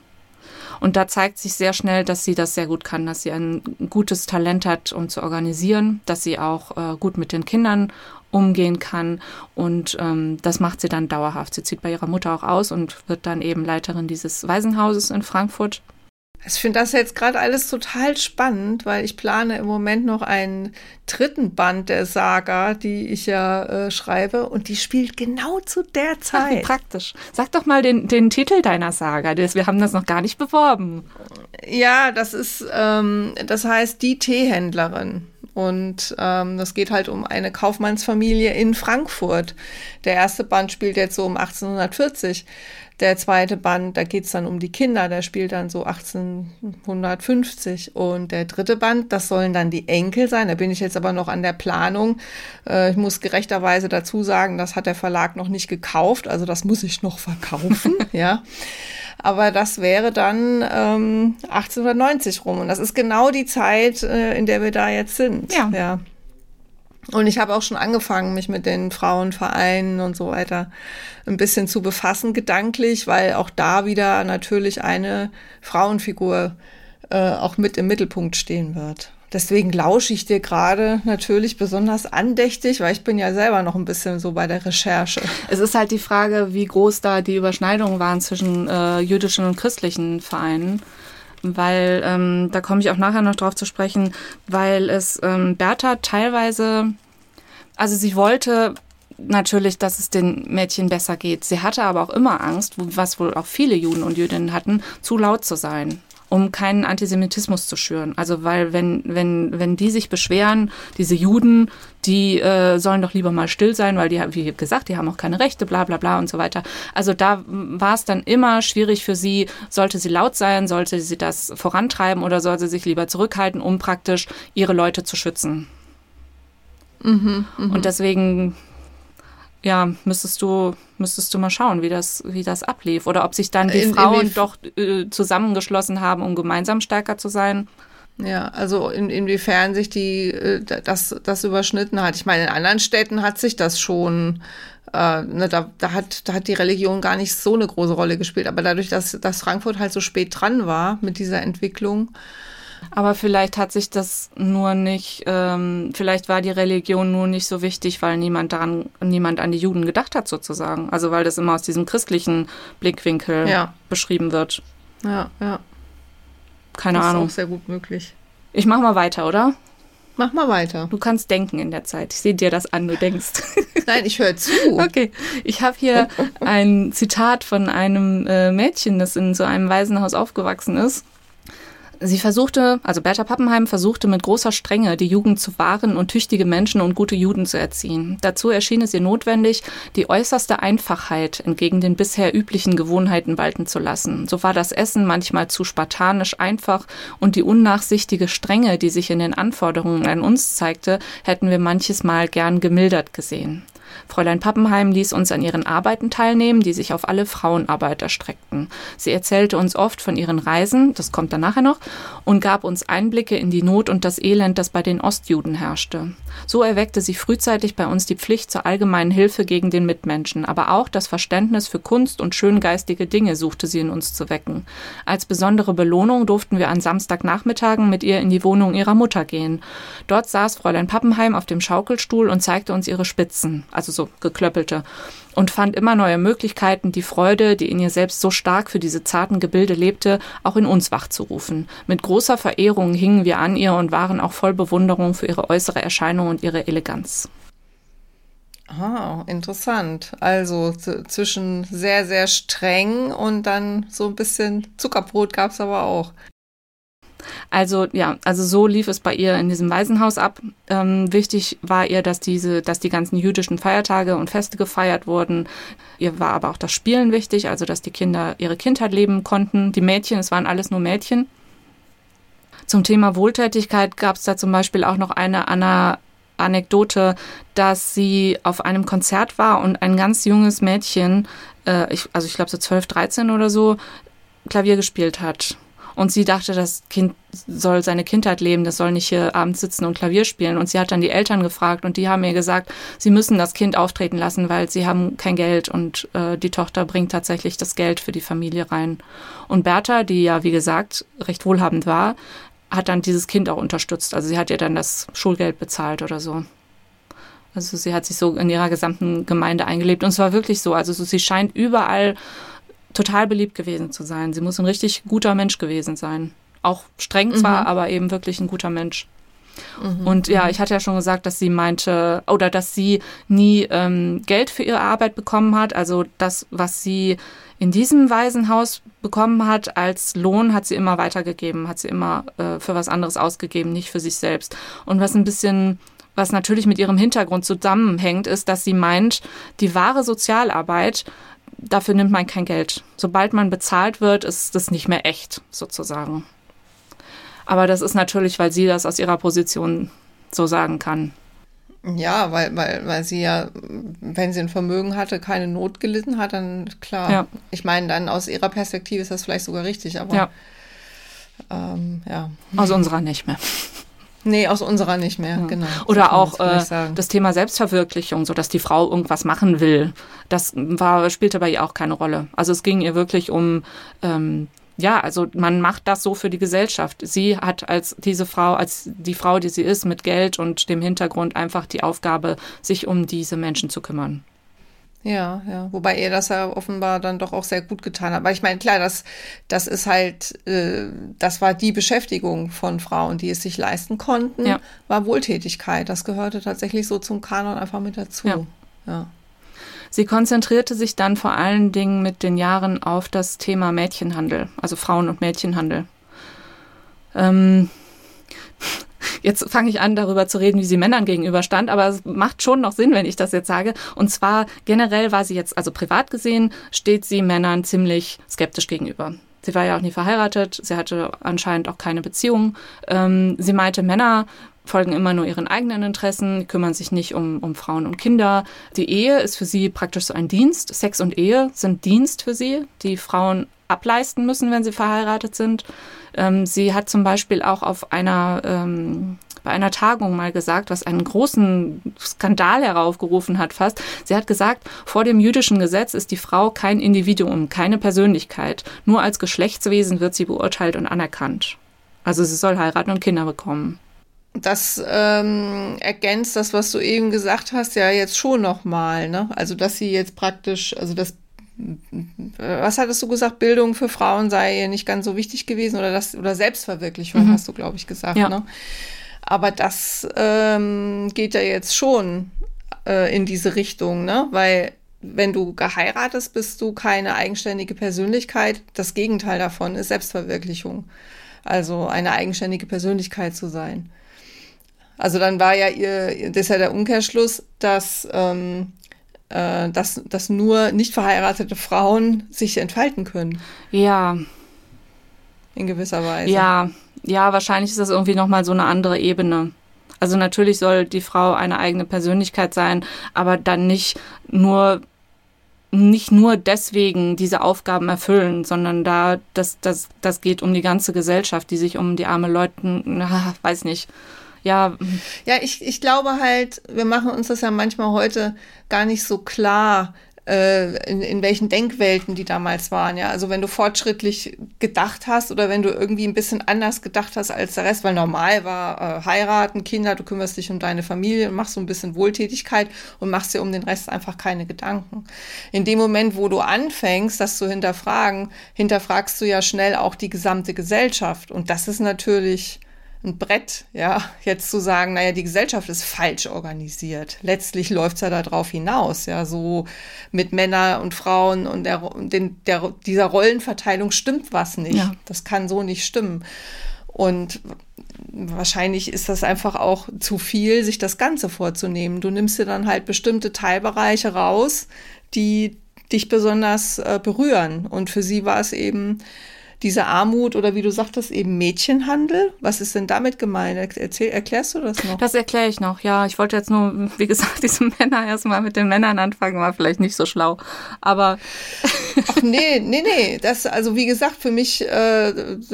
Und da zeigt sich sehr schnell, dass sie das sehr gut kann, dass sie ein gutes Talent hat, um zu organisieren, dass sie auch äh, gut mit den Kindern umgehen kann. Und ähm, das macht sie dann dauerhaft. Sie zieht bei ihrer Mutter auch aus und wird dann eben Leiterin dieses Waisenhauses in Frankfurt. Ich finde das jetzt gerade alles total spannend, weil ich plane im Moment noch einen dritten Band der Saga, die ich ja äh, schreibe, und die spielt genau zu der Zeit. Ach, wie praktisch. Sag doch mal den, den Titel deiner Saga. Wir haben das noch gar nicht beworben. Ja, das ist, ähm, das heißt die Teehändlerin. Und ähm, das geht halt um eine Kaufmannsfamilie in Frankfurt. Der erste Band spielt jetzt so um 1840. Der zweite Band, da geht's dann um die Kinder, der spielt dann so 1850. Und der dritte Band, das sollen dann die Enkel sein. Da bin ich jetzt aber noch an der Planung. Äh, ich muss gerechterweise dazu sagen, das hat der Verlag noch nicht gekauft, also das muss ich noch verkaufen, ja. Aber das wäre dann ähm, 1890 rum. Und das ist genau die Zeit, äh, in der wir da jetzt sind. Ja. ja. Und ich habe auch schon angefangen, mich mit den Frauenvereinen und so weiter ein bisschen zu befassen, gedanklich, weil auch da wieder natürlich eine Frauenfigur äh, auch mit im Mittelpunkt stehen wird. Deswegen lausche ich dir gerade natürlich besonders andächtig, weil ich bin ja selber noch ein bisschen so bei der Recherche. Es ist halt die Frage, wie groß da die Überschneidungen waren zwischen äh, jüdischen und christlichen Vereinen weil ähm, da komme ich auch nachher noch drauf zu sprechen, weil es ähm, Bertha teilweise, also sie wollte natürlich, dass es den Mädchen besser geht. Sie hatte aber auch immer Angst, was wohl auch viele Juden und Jüdinnen hatten, zu laut zu sein um keinen Antisemitismus zu schüren. Also weil wenn wenn wenn die sich beschweren, diese Juden, die äh, sollen doch lieber mal still sein, weil die wie gesagt, die haben auch keine Rechte, bla bla bla und so weiter. Also da war es dann immer schwierig für sie, sollte sie laut sein, sollte sie das vorantreiben oder sollte sie sich lieber zurückhalten, um praktisch ihre Leute zu schützen. Mhm, mh. Und deswegen ja, müsstest du, müsstest du mal schauen, wie das, wie das ablief. Oder ob sich dann die in, Frauen in doch äh, zusammengeschlossen haben, um gemeinsam stärker zu sein. Ja, also in, inwiefern sich die äh, das, das überschnitten hat. Ich meine, in anderen Städten hat sich das schon, äh, ne, da, da, hat, da hat die Religion gar nicht so eine große Rolle gespielt. Aber dadurch, dass, dass Frankfurt halt so spät dran war mit dieser Entwicklung, aber vielleicht hat sich das nur nicht, ähm, vielleicht war die Religion nur nicht so wichtig, weil niemand daran, niemand an die Juden gedacht hat sozusagen. Also weil das immer aus diesem christlichen Blickwinkel ja. beschrieben wird. Ja, ja. Keine das Ahnung. Das ist auch sehr gut möglich. Ich mach mal weiter, oder? Mach mal weiter. Du kannst denken in der Zeit. Ich sehe dir das an, du denkst. Nein, ich höre zu. Okay. Ich habe hier ein Zitat von einem äh, Mädchen, das in so einem Waisenhaus aufgewachsen ist. Sie versuchte, also Bertha Pappenheim versuchte mit großer Strenge, die Jugend zu wahren und tüchtige Menschen und gute Juden zu erziehen. Dazu erschien es ihr notwendig, die äußerste Einfachheit entgegen den bisher üblichen Gewohnheiten walten zu lassen. So war das Essen manchmal zu spartanisch einfach und die unnachsichtige Strenge, die sich in den Anforderungen an uns zeigte, hätten wir manches Mal gern gemildert gesehen. Fräulein Pappenheim ließ uns an ihren Arbeiten teilnehmen, die sich auf alle Frauenarbeit erstreckten. Sie erzählte uns oft von ihren Reisen, das kommt dann nachher noch, und gab uns Einblicke in die Not und das Elend, das bei den Ostjuden herrschte. So erweckte sie frühzeitig bei uns die Pflicht zur allgemeinen Hilfe gegen den Mitmenschen, aber auch das Verständnis für Kunst und schöngeistige Dinge suchte sie in uns zu wecken. Als besondere Belohnung durften wir an Samstagnachmittagen mit ihr in die Wohnung ihrer Mutter gehen. Dort saß Fräulein Pappenheim auf dem Schaukelstuhl und zeigte uns ihre Spitzen, also so geklöppelte, und fand immer neue Möglichkeiten, die Freude, die in ihr selbst so stark für diese zarten Gebilde lebte, auch in uns wachzurufen. Mit großer Verehrung hingen wir an ihr und waren auch voll Bewunderung für ihre äußere Erscheinung und ihre Eleganz. Ah, interessant. Also zwischen sehr, sehr streng und dann so ein bisschen Zuckerbrot gab es aber auch. Also ja, also so lief es bei ihr in diesem Waisenhaus ab. Ähm, wichtig war ihr, dass diese, dass die ganzen jüdischen Feiertage und Feste gefeiert wurden. Ihr war aber auch das Spielen wichtig, also dass die Kinder ihre Kindheit leben konnten. Die Mädchen, es waren alles nur Mädchen. Zum Thema Wohltätigkeit gab es da zum Beispiel auch noch eine Anna Anekdote, dass sie auf einem Konzert war und ein ganz junges Mädchen, äh, ich, also ich glaube so 12, 13 oder so, Klavier gespielt hat. Und sie dachte, das Kind soll seine Kindheit leben, das soll nicht hier abends sitzen und Klavier spielen. Und sie hat dann die Eltern gefragt und die haben ihr gesagt, sie müssen das Kind auftreten lassen, weil sie haben kein Geld und äh, die Tochter bringt tatsächlich das Geld für die Familie rein. Und Bertha, die ja wie gesagt recht wohlhabend war, hat dann dieses Kind auch unterstützt. Also sie hat ihr dann das Schulgeld bezahlt oder so. Also sie hat sich so in ihrer gesamten Gemeinde eingelebt und es war wirklich so. Also sie scheint überall total beliebt gewesen zu sein. Sie muss ein richtig guter Mensch gewesen sein. Auch streng zwar, mhm. aber eben wirklich ein guter Mensch. Mhm. Und ja, ich hatte ja schon gesagt, dass sie meinte, oder dass sie nie ähm, Geld für ihre Arbeit bekommen hat. Also das, was sie in diesem Waisenhaus bekommen hat als Lohn, hat sie immer weitergegeben, hat sie immer äh, für was anderes ausgegeben, nicht für sich selbst. Und was ein bisschen was natürlich mit ihrem Hintergrund zusammenhängt, ist, dass sie meint, die wahre Sozialarbeit dafür nimmt man kein Geld. Sobald man bezahlt wird, ist das nicht mehr echt, sozusagen. Aber das ist natürlich, weil sie das aus ihrer Position so sagen kann. Ja, weil, weil, weil sie ja, wenn sie ein Vermögen hatte, keine Not gelitten hat, dann klar. Ja. Ich meine, dann aus ihrer Perspektive ist das vielleicht sogar richtig, aber ja. Ähm, ja. Aus unserer nicht mehr. Nee, aus unserer nicht mehr, ja. genau. Oder auch äh, das Thema Selbstverwirklichung, so dass die Frau irgendwas machen will. Das war, spielte bei ihr auch keine Rolle. Also es ging ihr wirklich um, ähm, ja, also man macht das so für die Gesellschaft. Sie hat als diese Frau, als die Frau, die sie ist, mit Geld und dem Hintergrund einfach die Aufgabe, sich um diese Menschen zu kümmern. Ja, ja. Wobei er das ja offenbar dann doch auch sehr gut getan hat. Aber ich meine, klar, das, das ist halt, äh, das war die Beschäftigung von Frauen, die es sich leisten konnten, ja. war Wohltätigkeit. Das gehörte tatsächlich so zum Kanon einfach mit dazu. Ja. ja. Sie konzentrierte sich dann vor allen Dingen mit den Jahren auf das Thema Mädchenhandel, also Frauen- und Mädchenhandel. Ähm, Jetzt fange ich an, darüber zu reden, wie sie Männern gegenüberstand, aber es macht schon noch Sinn, wenn ich das jetzt sage. Und zwar generell war sie jetzt, also privat gesehen, steht sie Männern ziemlich skeptisch gegenüber. Sie war ja auch nie verheiratet, sie hatte anscheinend auch keine Beziehung. Ähm, sie meinte, Männer folgen immer nur ihren eigenen Interessen, kümmern sich nicht um, um Frauen und Kinder. Die Ehe ist für sie praktisch so ein Dienst. Sex und Ehe sind Dienst für sie, die Frauen ableisten müssen, wenn sie verheiratet sind. Ähm, sie hat zum Beispiel auch auf einer ähm, bei einer Tagung mal gesagt, was einen großen Skandal heraufgerufen hat fast. Sie hat gesagt, vor dem jüdischen Gesetz ist die Frau kein Individuum, keine Persönlichkeit. Nur als Geschlechtswesen wird sie beurteilt und anerkannt. Also sie soll heiraten und Kinder bekommen. Das ähm, ergänzt das, was du eben gesagt hast, ja jetzt schon nochmal. Ne? Also dass sie jetzt praktisch, also das was hattest du gesagt, Bildung für Frauen sei nicht ganz so wichtig gewesen oder das oder Selbstverwirklichung mhm. hast du, glaube ich, gesagt. Ja. Ne? Aber das ähm, geht ja jetzt schon äh, in diese Richtung, ne? Weil wenn du geheiratest, bist du keine eigenständige Persönlichkeit. Das Gegenteil davon ist Selbstverwirklichung. Also eine eigenständige Persönlichkeit zu sein. Also dann war ja ihr, das ist ja der Umkehrschluss, dass, ähm, äh, dass, dass nur nicht verheiratete Frauen sich entfalten können. Ja. In gewisser Weise. Ja, ja, wahrscheinlich ist das irgendwie nochmal so eine andere Ebene. Also natürlich soll die Frau eine eigene Persönlichkeit sein, aber dann nicht nur nicht nur deswegen diese Aufgaben erfüllen, sondern da das das das geht um die ganze Gesellschaft, die sich um die arme Leute, na, weiß nicht, ja. Ja, ich, ich glaube halt, wir machen uns das ja manchmal heute gar nicht so klar, äh, in, in welchen Denkwelten die damals waren. Ja, also wenn du fortschrittlich gedacht hast oder wenn du irgendwie ein bisschen anders gedacht hast als der Rest, weil normal war äh, heiraten, Kinder, du kümmerst dich um deine Familie, machst so ein bisschen Wohltätigkeit und machst dir um den Rest einfach keine Gedanken. In dem Moment, wo du anfängst, das zu hinterfragen, hinterfragst du ja schnell auch die gesamte Gesellschaft und das ist natürlich ein Brett, ja, jetzt zu sagen, naja, die Gesellschaft ist falsch organisiert. Letztlich läuft's ja darauf hinaus, ja, so mit Männern und Frauen und der, den, der, dieser Rollenverteilung stimmt was nicht. Ja. Das kann so nicht stimmen. Und wahrscheinlich ist das einfach auch zu viel, sich das Ganze vorzunehmen. Du nimmst dir dann halt bestimmte Teilbereiche raus, die dich besonders äh, berühren. Und für sie war es eben diese Armut oder wie du sagtest, eben Mädchenhandel. Was ist denn damit gemeint? Erzähl, erklärst du das noch? Das erkläre ich noch, ja. Ich wollte jetzt nur, wie gesagt, diese Männer erstmal mit den Männern anfangen, war vielleicht nicht so schlau. Aber. Ach nee, nee, nee. Das, also wie gesagt, für mich, äh,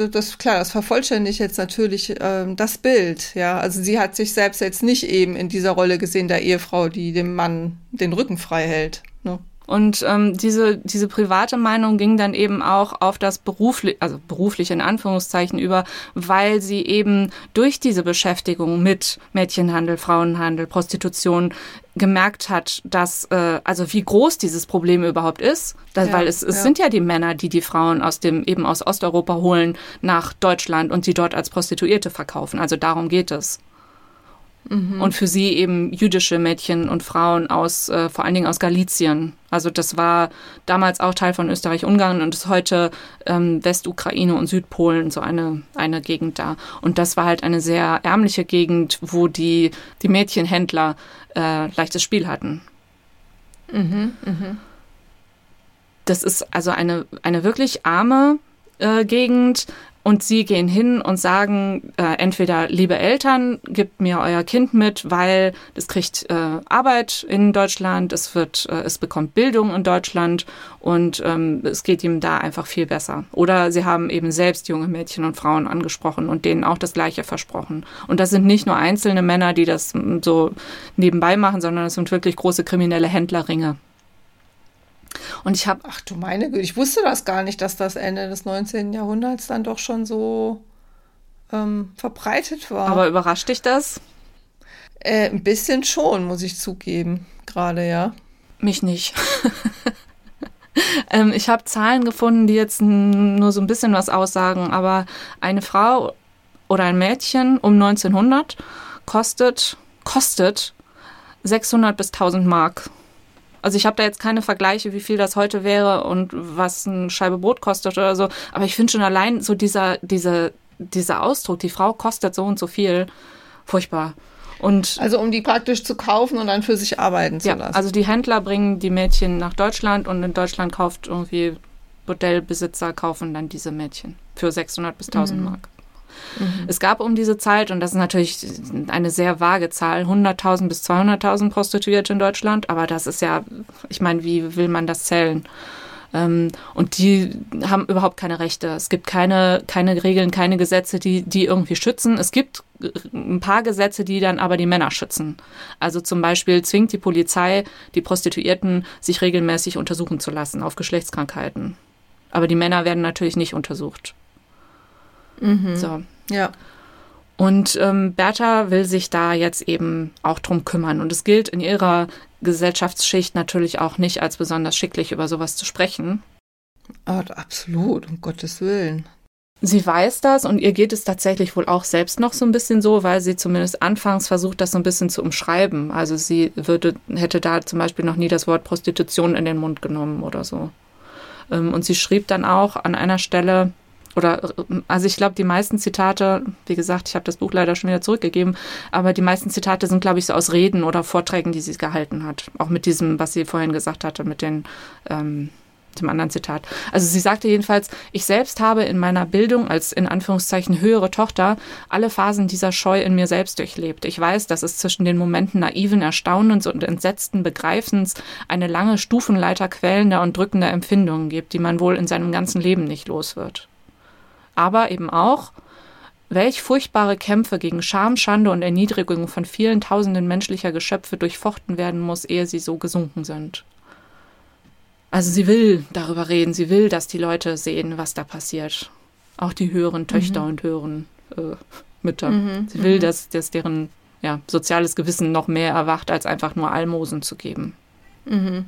das klar, das vervollständigt jetzt natürlich äh, das Bild. Ja, also sie hat sich selbst jetzt nicht eben in dieser Rolle gesehen, der Ehefrau, die dem Mann den Rücken frei hält. Und ähm, diese, diese private Meinung ging dann eben auch auf das berufliche, also berufliche in Anführungszeichen über, weil sie eben durch diese Beschäftigung mit Mädchenhandel, Frauenhandel, Prostitution gemerkt hat, dass äh, also wie groß dieses Problem überhaupt ist, das, ja, weil es, es ja. sind ja die Männer, die die Frauen aus dem eben aus Osteuropa holen nach Deutschland und sie dort als Prostituierte verkaufen. Also darum geht es. Mhm. Und für sie eben jüdische Mädchen und Frauen aus, äh, vor allen Dingen aus Galizien. Also das war damals auch Teil von Österreich-Ungarn und ist heute ähm, Westukraine und Südpolen so eine, eine Gegend da. Und das war halt eine sehr ärmliche Gegend, wo die, die Mädchenhändler äh, leichtes Spiel hatten. Mhm, mh. Das ist also eine, eine wirklich arme äh, Gegend, und sie gehen hin und sagen, äh, entweder, liebe Eltern, gebt mir euer Kind mit, weil es kriegt äh, Arbeit in Deutschland, es wird, äh, es bekommt Bildung in Deutschland und ähm, es geht ihm da einfach viel besser. Oder sie haben eben selbst junge Mädchen und Frauen angesprochen und denen auch das Gleiche versprochen. Und das sind nicht nur einzelne Männer, die das so nebenbei machen, sondern es sind wirklich große kriminelle Händlerringe. Und ich habe, ach du meine Güte, ich wusste das gar nicht, dass das Ende des 19. Jahrhunderts dann doch schon so ähm, verbreitet war. Aber überrascht dich das? Äh, ein bisschen schon, muss ich zugeben, gerade, ja. Mich nicht. ähm, ich habe Zahlen gefunden, die jetzt nur so ein bisschen was aussagen, aber eine Frau oder ein Mädchen um 1900 kostet, kostet 600 bis 1000 Mark. Also ich habe da jetzt keine Vergleiche, wie viel das heute wäre und was eine Scheibe Brot kostet oder so. Aber ich finde schon allein so dieser, dieser, dieser Ausdruck, die Frau kostet so und so viel, furchtbar. Und also um die praktisch zu kaufen und dann für sich arbeiten zu ja, lassen. Also die Händler bringen die Mädchen nach Deutschland und in Deutschland kauft irgendwie Bordellbesitzer kaufen dann diese Mädchen für 600 bis 1000 mhm. Mark. Mhm. Es gab um diese Zeit, und das ist natürlich eine sehr vage Zahl, 100.000 bis 200.000 Prostituierte in Deutschland, aber das ist ja, ich meine, wie will man das zählen? Ähm, und die haben überhaupt keine Rechte. Es gibt keine, keine Regeln, keine Gesetze, die, die irgendwie schützen. Es gibt ein paar Gesetze, die dann aber die Männer schützen. Also zum Beispiel zwingt die Polizei die Prostituierten, sich regelmäßig untersuchen zu lassen auf Geschlechtskrankheiten. Aber die Männer werden natürlich nicht untersucht. Mhm. So. Ja. Und ähm, Bertha will sich da jetzt eben auch drum kümmern. Und es gilt in ihrer Gesellschaftsschicht natürlich auch nicht als besonders schicklich, über sowas zu sprechen. Oh, absolut, um Gottes Willen. Sie weiß das und ihr geht es tatsächlich wohl auch selbst noch so ein bisschen so, weil sie zumindest anfangs versucht, das so ein bisschen zu umschreiben. Also sie würde, hätte da zum Beispiel noch nie das Wort Prostitution in den Mund genommen oder so. Ähm, und sie schrieb dann auch an einer Stelle, oder also ich glaube, die meisten Zitate, wie gesagt, ich habe das Buch leider schon wieder zurückgegeben, aber die meisten Zitate sind, glaube ich, so aus Reden oder Vorträgen, die sie gehalten hat. Auch mit diesem, was sie vorhin gesagt hatte, mit den ähm, dem anderen Zitat. Also sie sagte jedenfalls, ich selbst habe in meiner Bildung als in Anführungszeichen höhere Tochter alle Phasen dieser Scheu in mir selbst durchlebt. Ich weiß, dass es zwischen den Momenten naiven Erstaunens und entsetzten Begreifens eine lange Stufenleiter quälender und drückender Empfindungen gibt, die man wohl in seinem ganzen Leben nicht los wird aber eben auch, welch furchtbare Kämpfe gegen Scham, Schande und Erniedrigung von vielen tausenden menschlicher Geschöpfe durchfochten werden muss, ehe sie so gesunken sind. Also sie will darüber reden, sie will, dass die Leute sehen, was da passiert. Auch die höheren Töchter mhm. und höheren äh, Mütter. Mhm. Sie will, mhm. dass, dass deren ja, soziales Gewissen noch mehr erwacht, als einfach nur Almosen zu geben. Mhm.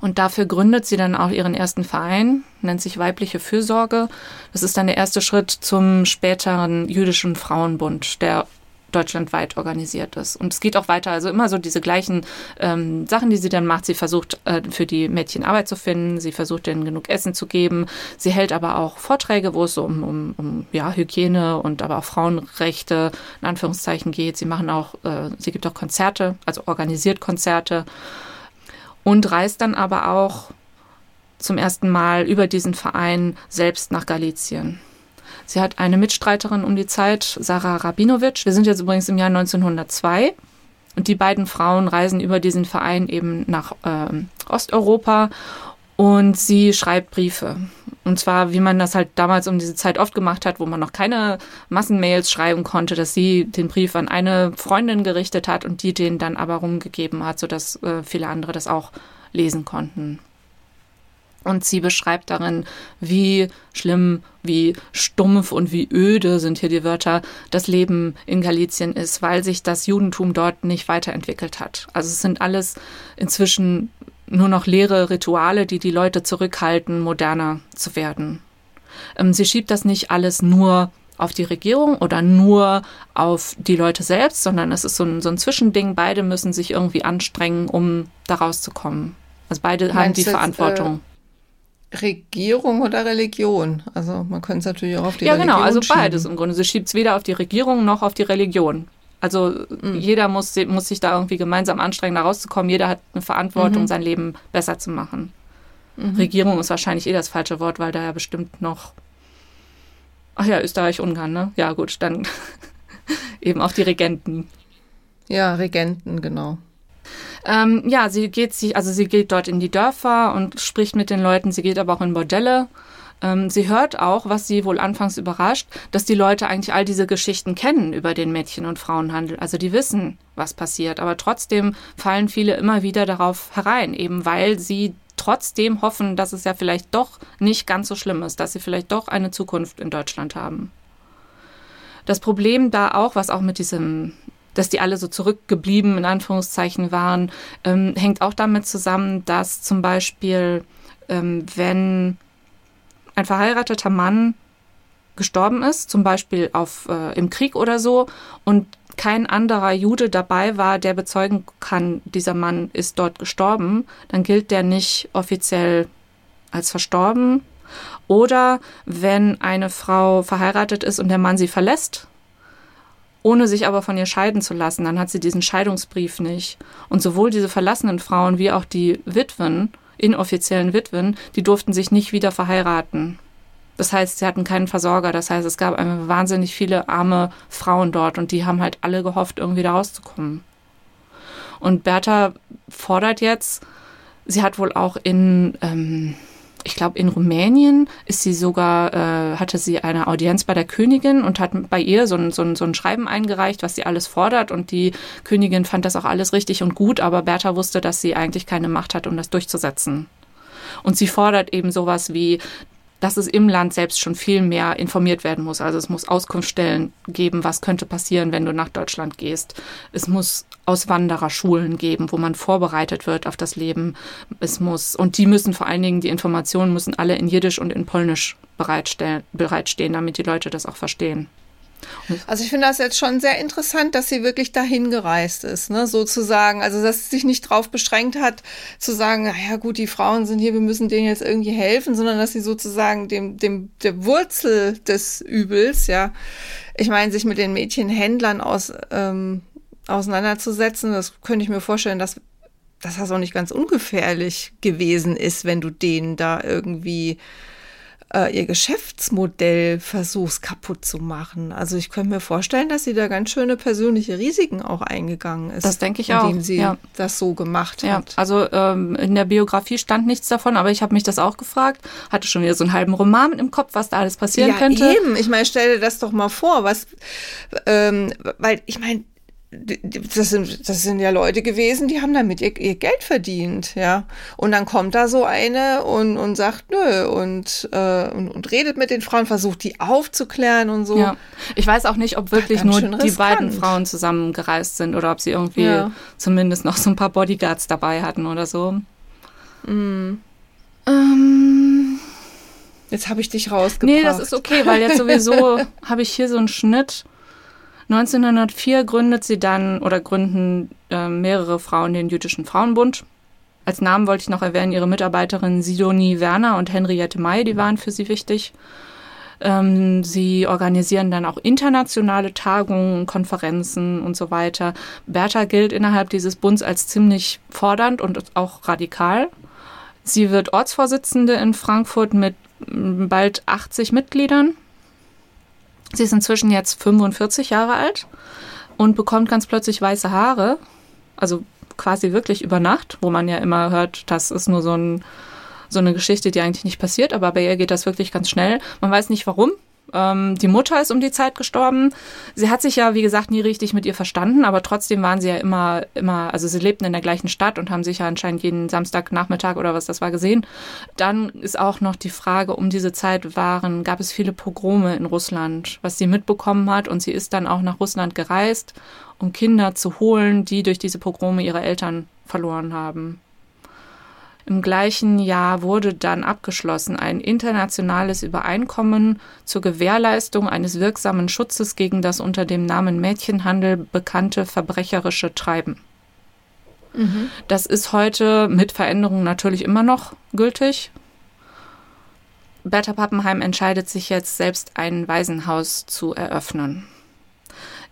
Und dafür gründet sie dann auch ihren ersten Verein, nennt sich Weibliche Fürsorge. Das ist dann der erste Schritt zum späteren jüdischen Frauenbund, der deutschlandweit organisiert ist. Und es geht auch weiter, also immer so diese gleichen ähm, Sachen, die sie dann macht. Sie versucht äh, für die Mädchen Arbeit zu finden, sie versucht ihnen genug Essen zu geben. Sie hält aber auch Vorträge, wo es so um, um, um ja, Hygiene und aber auch Frauenrechte in Anführungszeichen geht. Sie machen auch, äh, sie gibt auch Konzerte, also organisiert Konzerte und reist dann aber auch zum ersten Mal über diesen Verein selbst nach Galizien. Sie hat eine Mitstreiterin um die Zeit, Sarah Rabinowitsch. Wir sind jetzt übrigens im Jahr 1902 und die beiden Frauen reisen über diesen Verein eben nach äh, Osteuropa und sie schreibt Briefe. Und zwar, wie man das halt damals um diese Zeit oft gemacht hat, wo man noch keine Massenmails schreiben konnte, dass sie den Brief an eine Freundin gerichtet hat und die den dann aber rumgegeben hat, sodass äh, viele andere das auch lesen konnten. Und sie beschreibt darin, wie schlimm, wie stumpf und wie öde sind hier die Wörter, das Leben in Galizien ist, weil sich das Judentum dort nicht weiterentwickelt hat. Also es sind alles inzwischen nur noch leere Rituale, die die Leute zurückhalten, moderner zu werden. Ähm, sie schiebt das nicht alles nur auf die Regierung oder nur auf die Leute selbst, sondern es ist so ein, so ein Zwischending. Beide müssen sich irgendwie anstrengen, um da rauszukommen. Also beide Meinst haben die Verantwortung. Äh, Regierung oder Religion? Also man könnte es natürlich auch auf die ja, Religion Ja, genau, also beides im Grunde. Sie schiebt es weder auf die Regierung noch auf die Religion. Also mhm. jeder muss, muss sich da irgendwie gemeinsam anstrengen, da rauszukommen. Jeder hat eine Verantwortung, mhm. sein Leben besser zu machen. Mhm. Regierung ist wahrscheinlich eh das falsche Wort, weil da ja bestimmt noch. Ach ja, Österreich, Ungarn, ne? Ja, gut, dann eben auch die Regenten. Ja, Regenten, genau. Ähm, ja, sie geht sich, also sie geht dort in die Dörfer und spricht mit den Leuten. Sie geht aber auch in Bordelle ähm, sie hört auch, was sie wohl anfangs überrascht, dass die Leute eigentlich all diese Geschichten kennen über den Mädchen- und Frauenhandel. Also die wissen, was passiert. Aber trotzdem fallen viele immer wieder darauf herein, eben weil sie trotzdem hoffen, dass es ja vielleicht doch nicht ganz so schlimm ist, dass sie vielleicht doch eine Zukunft in Deutschland haben. Das Problem da auch, was auch mit diesem dass die alle so zurückgeblieben in Anführungszeichen waren, ähm, hängt auch damit zusammen, dass zum Beispiel, ähm, wenn ein verheirateter Mann gestorben ist, zum Beispiel auf, äh, im Krieg oder so, und kein anderer Jude dabei war, der bezeugen kann, dieser Mann ist dort gestorben, dann gilt der nicht offiziell als verstorben. Oder wenn eine Frau verheiratet ist und der Mann sie verlässt, ohne sich aber von ihr scheiden zu lassen, dann hat sie diesen Scheidungsbrief nicht. Und sowohl diese verlassenen Frauen wie auch die Witwen inoffiziellen Witwen, die durften sich nicht wieder verheiraten. Das heißt, sie hatten keinen Versorger. Das heißt, es gab wahnsinnig viele arme Frauen dort und die haben halt alle gehofft, irgendwie da rauszukommen. Und Bertha fordert jetzt, sie hat wohl auch in, ähm, ich glaube, in Rumänien ist sie sogar, äh, hatte sie eine Audienz bei der Königin und hat bei ihr so ein, so, ein, so ein Schreiben eingereicht, was sie alles fordert. Und die Königin fand das auch alles richtig und gut, aber Bertha wusste, dass sie eigentlich keine Macht hat, um das durchzusetzen. Und sie fordert eben sowas wie, dass es im Land selbst schon viel mehr informiert werden muss. Also es muss Auskunftsstellen geben, was könnte passieren, wenn du nach Deutschland gehst. Es muss Auswandererschulen geben, wo man vorbereitet wird auf das Leben. Es muss, und die müssen vor allen Dingen, die Informationen müssen alle in Jiddisch und in Polnisch bereitstehen, damit die Leute das auch verstehen. Also ich finde das jetzt schon sehr interessant, dass sie wirklich dahin gereist ist, ne, sozusagen. Also dass sie sich nicht darauf beschränkt hat, zu sagen, ja gut, die Frauen sind hier, wir müssen denen jetzt irgendwie helfen, sondern dass sie sozusagen dem, dem, der Wurzel des Übels, ja, ich meine, sich mit den Mädchenhändlern aus, ähm, auseinanderzusetzen, das könnte ich mir vorstellen, dass, dass das auch nicht ganz ungefährlich gewesen ist, wenn du denen da irgendwie äh, ihr Geschäftsmodell versuchst kaputt zu machen. Also ich könnte mir vorstellen, dass sie da ganz schöne persönliche Risiken auch eingegangen ist. Das denke ich indem auch. Indem sie ja. das so gemacht ja. hat. Also ähm, in der Biografie stand nichts davon, aber ich habe mich das auch gefragt. Hatte schon wieder so einen halben Roman im Kopf, was da alles passieren ja, könnte. Eben, ich meine, stell dir das doch mal vor, was, ähm, weil ich meine, das sind, das sind ja Leute gewesen, die haben damit ihr, ihr, Geld verdient, ja. Und dann kommt da so eine und, und sagt, nö, und, äh, und, und redet mit den Frauen, versucht die aufzuklären und so. Ja. Ich weiß auch nicht, ob wirklich nur die beiden Frauen zusammengereist sind oder ob sie irgendwie ja. zumindest noch so ein paar Bodyguards dabei hatten oder so. Mm. Ähm. Jetzt habe ich dich rausgebracht. Nee, das ist okay, weil jetzt sowieso habe ich hier so einen Schnitt 1904 gründet sie dann oder gründen äh, mehrere Frauen den Jüdischen Frauenbund. Als Namen wollte ich noch erwähnen, ihre Mitarbeiterinnen Sidonie Werner und Henriette May, die waren für sie wichtig. Ähm, sie organisieren dann auch internationale Tagungen, Konferenzen und so weiter. Bertha gilt innerhalb dieses Bunds als ziemlich fordernd und auch radikal. Sie wird Ortsvorsitzende in Frankfurt mit bald 80 Mitgliedern. Sie ist inzwischen jetzt 45 Jahre alt und bekommt ganz plötzlich weiße Haare. Also quasi wirklich über Nacht, wo man ja immer hört, das ist nur so, ein, so eine Geschichte, die eigentlich nicht passiert, aber bei ihr geht das wirklich ganz schnell. Man weiß nicht warum. Ähm, die Mutter ist um die Zeit gestorben. Sie hat sich ja, wie gesagt, nie richtig mit ihr verstanden, aber trotzdem waren sie ja immer, immer, also sie lebten in der gleichen Stadt und haben sich ja anscheinend jeden Samstagnachmittag oder was das war gesehen. Dann ist auch noch die Frage, um diese Zeit waren, gab es viele Pogrome in Russland, was sie mitbekommen hat und sie ist dann auch nach Russland gereist, um Kinder zu holen, die durch diese Pogrome ihre Eltern verloren haben. Im gleichen Jahr wurde dann abgeschlossen ein internationales Übereinkommen zur Gewährleistung eines wirksamen Schutzes gegen das unter dem Namen Mädchenhandel bekannte verbrecherische Treiben. Mhm. Das ist heute mit Veränderungen natürlich immer noch gültig. Bertha Pappenheim entscheidet sich jetzt selbst ein Waisenhaus zu eröffnen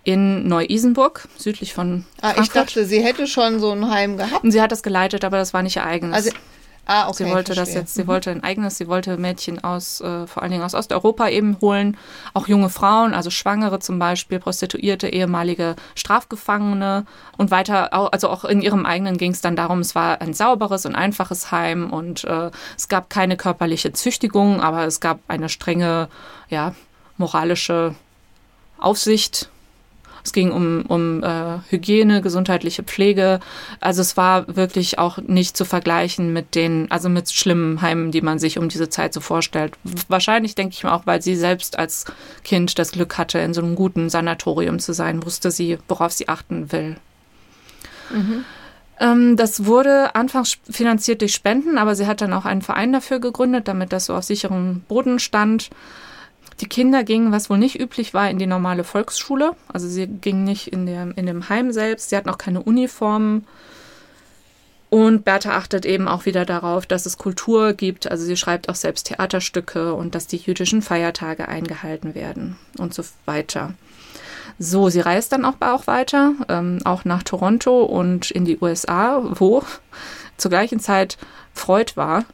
in Neu-Isenburg, südlich von Frankfurt. Ah, ich dachte, sie hätte schon so ein Heim gehabt. Und sie hat das geleitet, aber das war nicht ihr eigenes. Also, ah, okay, sie wollte das jetzt, sie mhm. wollte ein eigenes, sie wollte Mädchen aus, äh, vor allen Dingen aus Osteuropa eben holen, auch junge Frauen, also Schwangere zum Beispiel, Prostituierte, ehemalige Strafgefangene und weiter, also auch in ihrem eigenen ging es dann darum, es war ein sauberes und einfaches Heim und äh, es gab keine körperliche Züchtigung, aber es gab eine strenge, ja, moralische Aufsicht es ging um, um äh, Hygiene, gesundheitliche Pflege. Also es war wirklich auch nicht zu vergleichen mit den, also mit schlimmen Heimen, die man sich um diese Zeit so vorstellt. Wahrscheinlich denke ich mir auch, weil sie selbst als Kind das Glück hatte, in so einem guten Sanatorium zu sein, wusste sie, worauf sie achten will. Mhm. Ähm, das wurde anfangs finanziert durch Spenden, aber sie hat dann auch einen Verein dafür gegründet, damit das so auf sicherem Boden stand. Die Kinder gingen, was wohl nicht üblich war, in die normale Volksschule. Also sie gingen nicht in, der, in dem Heim selbst. Sie hatten auch keine Uniformen. Und Bertha achtet eben auch wieder darauf, dass es Kultur gibt. Also sie schreibt auch selbst Theaterstücke und dass die jüdischen Feiertage eingehalten werden und so weiter. So, sie reist dann auch, auch weiter, ähm, auch nach Toronto und in die USA, wo zur gleichen Zeit Freud war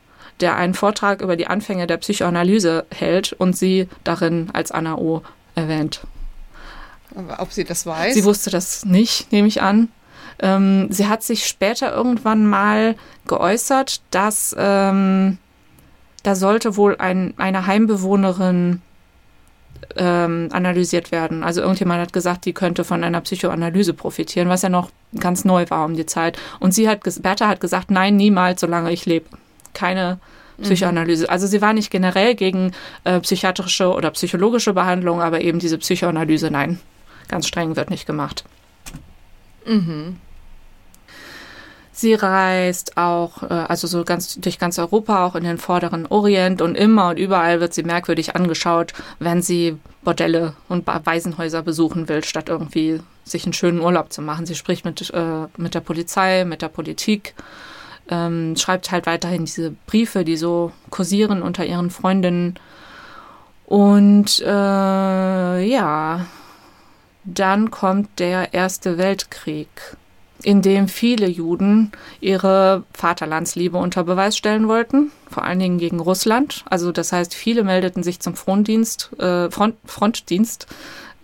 der einen Vortrag über die Anfänge der Psychoanalyse hält und sie darin als Anna O. erwähnt. Ob sie das weiß? Sie wusste das nicht, nehme ich an. Ähm, sie hat sich später irgendwann mal geäußert, dass ähm, da sollte wohl ein, eine Heimbewohnerin ähm, analysiert werden. Also irgendjemand hat gesagt, die könnte von einer Psychoanalyse profitieren, was ja noch ganz neu war um die Zeit. Und sie hat, Bertha hat gesagt, nein, niemals, solange ich lebe. Keine mhm. Psychoanalyse. Also sie war nicht generell gegen äh, psychiatrische oder psychologische Behandlung, aber eben diese Psychoanalyse, nein, ganz streng wird nicht gemacht. Mhm. Sie reist auch, äh, also so ganz durch ganz Europa, auch in den vorderen Orient und immer und überall wird sie merkwürdig angeschaut, wenn sie Bordelle und Waisenhäuser besuchen will, statt irgendwie sich einen schönen Urlaub zu machen. Sie spricht mit, äh, mit der Polizei, mit der Politik, ähm, schreibt halt weiterhin diese Briefe, die so kursieren unter ihren Freundinnen. Und äh, ja, dann kommt der Erste Weltkrieg in dem viele Juden ihre Vaterlandsliebe unter Beweis stellen wollten, vor allen Dingen gegen Russland. Also das heißt, viele meldeten sich zum Frontdienst, äh, Front, Frontdienst,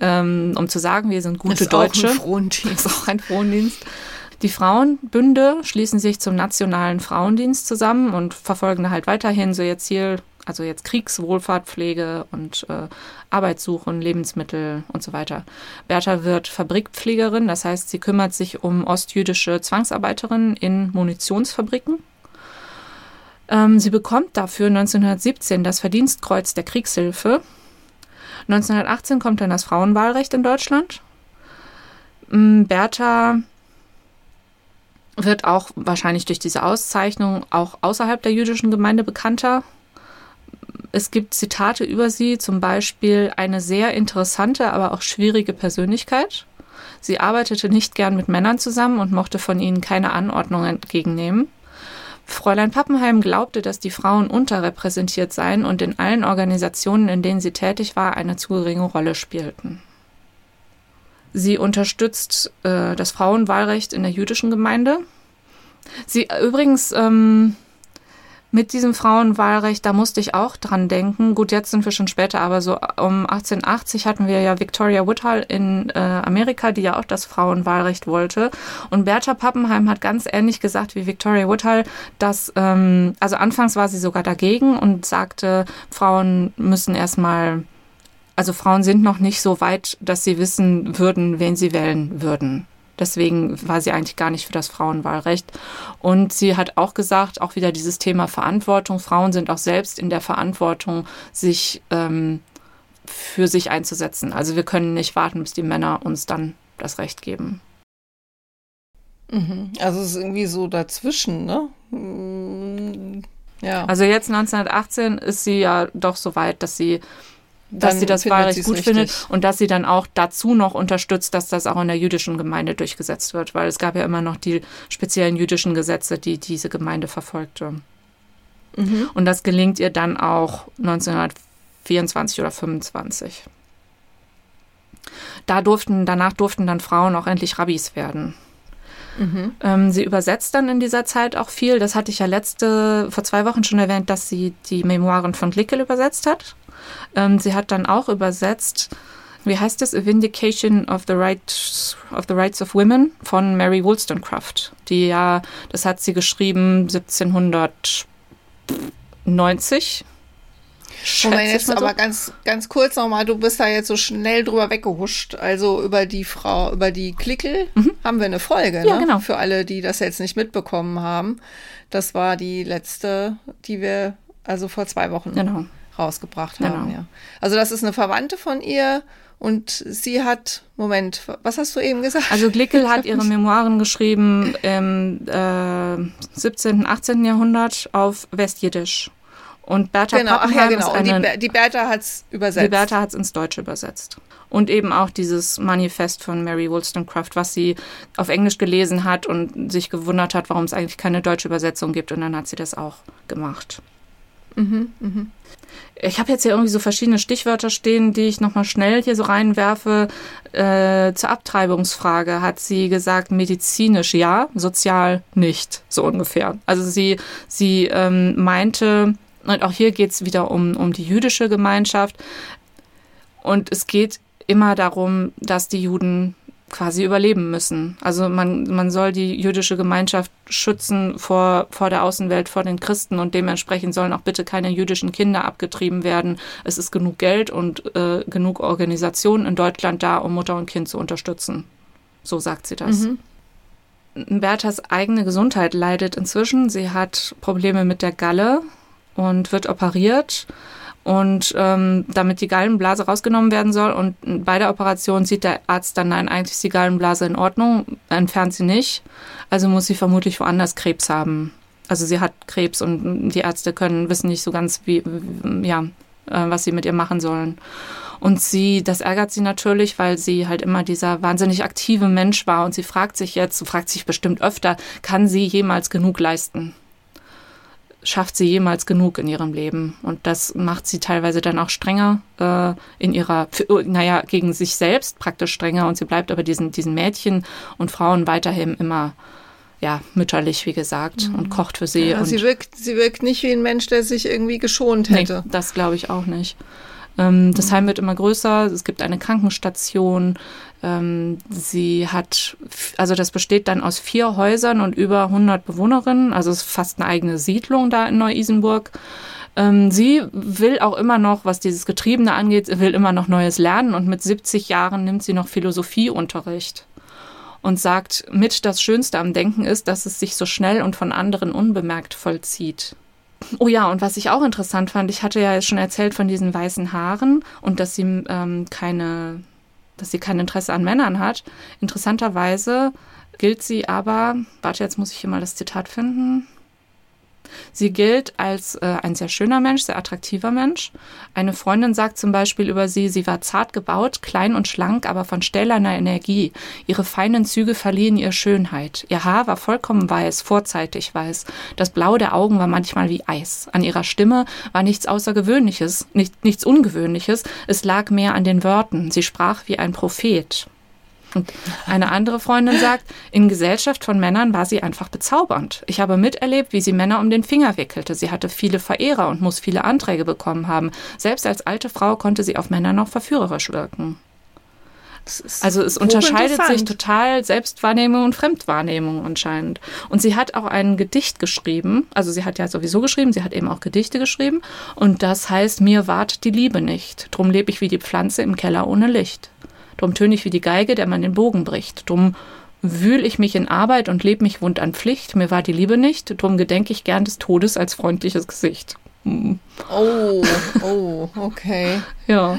ähm, um zu sagen, wir sind gute ist Deutsche. Auch ein Frondienst. Ist auch ein Frondienst. Die Frauenbünde schließen sich zum Nationalen Frauendienst zusammen und verfolgen halt weiterhin so ihr Ziel, also jetzt Kriegswohlfahrt, Pflege und äh, Arbeitssuchen, Lebensmittel und so weiter. Bertha wird Fabrikpflegerin, das heißt, sie kümmert sich um ostjüdische Zwangsarbeiterinnen in Munitionsfabriken. Ähm, sie bekommt dafür 1917 das Verdienstkreuz der Kriegshilfe. 1918 kommt dann das Frauenwahlrecht in Deutschland. Ähm, Bertha wird auch wahrscheinlich durch diese Auszeichnung auch außerhalb der jüdischen Gemeinde bekannter. Es gibt Zitate über sie, zum Beispiel eine sehr interessante, aber auch schwierige Persönlichkeit. Sie arbeitete nicht gern mit Männern zusammen und mochte von ihnen keine Anordnung entgegennehmen. Fräulein Pappenheim glaubte, dass die Frauen unterrepräsentiert seien und in allen Organisationen, in denen sie tätig war, eine zu geringe Rolle spielten. Sie unterstützt äh, das Frauenwahlrecht in der jüdischen Gemeinde. Sie übrigens ähm, mit diesem Frauenwahlrecht, da musste ich auch dran denken. Gut, jetzt sind wir schon später, aber so um 1880 hatten wir ja Victoria Woodhull in äh, Amerika, die ja auch das Frauenwahlrecht wollte. Und Bertha Pappenheim hat ganz ähnlich gesagt wie Victoria Woodhull, dass, ähm, also anfangs war sie sogar dagegen und sagte, Frauen müssen erstmal, also Frauen sind noch nicht so weit, dass sie wissen würden, wen sie wählen würden. Deswegen war sie eigentlich gar nicht für das Frauenwahlrecht. Und sie hat auch gesagt, auch wieder dieses Thema Verantwortung. Frauen sind auch selbst in der Verantwortung, sich ähm, für sich einzusetzen. Also wir können nicht warten, bis die Männer uns dann das Recht geben. Mhm. Also es ist irgendwie so dazwischen, ne? Mm, ja. Also jetzt 1918 ist sie ja doch so weit, dass sie dass sie das Wahlrecht gut richtig. findet und dass sie dann auch dazu noch unterstützt, dass das auch in der jüdischen Gemeinde durchgesetzt wird, weil es gab ja immer noch die speziellen jüdischen Gesetze, die diese Gemeinde verfolgte. Mhm. Und das gelingt ihr dann auch 1924 oder 25. Da durften, danach durften dann Frauen auch endlich Rabbis werden. Mhm. Ähm, sie übersetzt dann in dieser Zeit auch viel. Das hatte ich ja letzte, vor zwei Wochen schon erwähnt, dass sie die Memoiren von Glickel übersetzt hat. Ähm, sie hat dann auch übersetzt, wie heißt es, A Vindication of the Rights of the Rights of Women von Mary Wollstonecraft, die ja, das hat sie geschrieben 1790. Moment, jetzt so. aber ganz, ganz kurz nochmal, du bist da jetzt so schnell drüber weggehuscht. Also über die Frau, über die Klickel mhm. haben wir eine Folge, ja, ne? genau. Für alle, die das jetzt nicht mitbekommen haben. Das war die letzte, die wir also vor zwei Wochen genau rausgebracht haben. Genau. Ja. Also das ist eine Verwandte von ihr und sie hat, Moment, was hast du eben gesagt? Also Glickel hat ihre Memoiren geschrieben im äh, 17., 18. Jahrhundert auf Westjiddisch. Und Bertha genau, Pappenheim ach ja, genau. Eine, die, die Bertha hat es übersetzt. Die Bertha hat es ins Deutsche übersetzt. Und eben auch dieses Manifest von Mary Wollstonecraft, was sie auf Englisch gelesen hat und sich gewundert hat, warum es eigentlich keine deutsche Übersetzung gibt. Und dann hat sie das auch gemacht. Mhm, mh. Ich habe jetzt hier irgendwie so verschiedene Stichwörter stehen, die ich nochmal schnell hier so reinwerfe. Äh, zur Abtreibungsfrage hat sie gesagt, medizinisch ja, sozial nicht, so ungefähr. Also sie, sie ähm, meinte, und auch hier geht es wieder um, um die jüdische Gemeinschaft. Und es geht immer darum, dass die Juden quasi überleben müssen. Also man, man soll die jüdische Gemeinschaft schützen vor, vor der Außenwelt, vor den Christen und dementsprechend sollen auch bitte keine jüdischen Kinder abgetrieben werden. Es ist genug Geld und äh, genug Organisationen in Deutschland da, um Mutter und Kind zu unterstützen. So sagt sie das. Mhm. Berthas eigene Gesundheit leidet inzwischen. Sie hat Probleme mit der Galle und wird operiert und ähm, damit die Gallenblase rausgenommen werden soll. Und bei der Operation sieht der Arzt dann, nein, eigentlich ist die Gallenblase in Ordnung, entfernt sie nicht. Also muss sie vermutlich woanders Krebs haben. Also sie hat Krebs und die Ärzte können wissen nicht so ganz, wie, ja, äh, was sie mit ihr machen sollen. Und sie, das ärgert sie natürlich, weil sie halt immer dieser wahnsinnig aktive Mensch war und sie fragt sich jetzt, fragt sich bestimmt öfter, kann sie jemals genug leisten? Schafft sie jemals genug in ihrem Leben. Und das macht sie teilweise dann auch strenger äh, in ihrer, oh, naja, gegen sich selbst praktisch strenger. Und sie bleibt aber diesen, diesen Mädchen und Frauen weiterhin immer ja, mütterlich, wie gesagt, mhm. und kocht für sie. Ja, und sie, wirkt, sie wirkt nicht wie ein Mensch, der sich irgendwie geschont hätte. Nee, das glaube ich auch nicht. Ähm, das Heim wird immer größer, es gibt eine Krankenstation. Ähm, sie hat, also das besteht dann aus vier Häusern und über 100 Bewohnerinnen, also es ist fast eine eigene Siedlung da in Neu-Isenburg. Ähm, sie will auch immer noch, was dieses Getriebene angeht, will immer noch Neues lernen und mit 70 Jahren nimmt sie noch Philosophieunterricht und sagt, mit das Schönste am Denken ist, dass es sich so schnell und von anderen unbemerkt vollzieht. Oh ja, und was ich auch interessant fand, ich hatte ja schon erzählt von diesen weißen Haaren und dass sie ähm, keine, dass sie kein Interesse an Männern hat. Interessanterweise gilt sie aber, warte, jetzt muss ich hier mal das Zitat finden. Sie gilt als äh, ein sehr schöner Mensch, sehr attraktiver Mensch. Eine Freundin sagt zum Beispiel über sie, sie war zart gebaut, klein und schlank, aber von stählerner Energie. Ihre feinen Züge verliehen ihr Schönheit. Ihr Haar war vollkommen weiß, vorzeitig weiß. Das Blau der Augen war manchmal wie Eis. An ihrer Stimme war nichts Außergewöhnliches, nicht, nichts Ungewöhnliches. Es lag mehr an den Worten. Sie sprach wie ein Prophet. Und eine andere Freundin sagt, in Gesellschaft von Männern war sie einfach bezaubernd. Ich habe miterlebt, wie sie Männer um den Finger wickelte. Sie hatte viele Verehrer und muss viele Anträge bekommen haben. Selbst als alte Frau konnte sie auf Männer noch verführerisch wirken. Also es unterscheidet sich total Selbstwahrnehmung und Fremdwahrnehmung anscheinend. Und sie hat auch ein Gedicht geschrieben, also sie hat ja sowieso geschrieben, sie hat eben auch Gedichte geschrieben und das heißt, mir ward die Liebe nicht, drum lebe ich wie die Pflanze im Keller ohne Licht. Drum töne ich wie die Geige, der man den Bogen bricht. Drum wühl ich mich in Arbeit und leb mich wund an Pflicht. Mir war die Liebe nicht, drum gedenke ich gern des Todes als freundliches Gesicht. Hm. Oh, oh, okay. ja.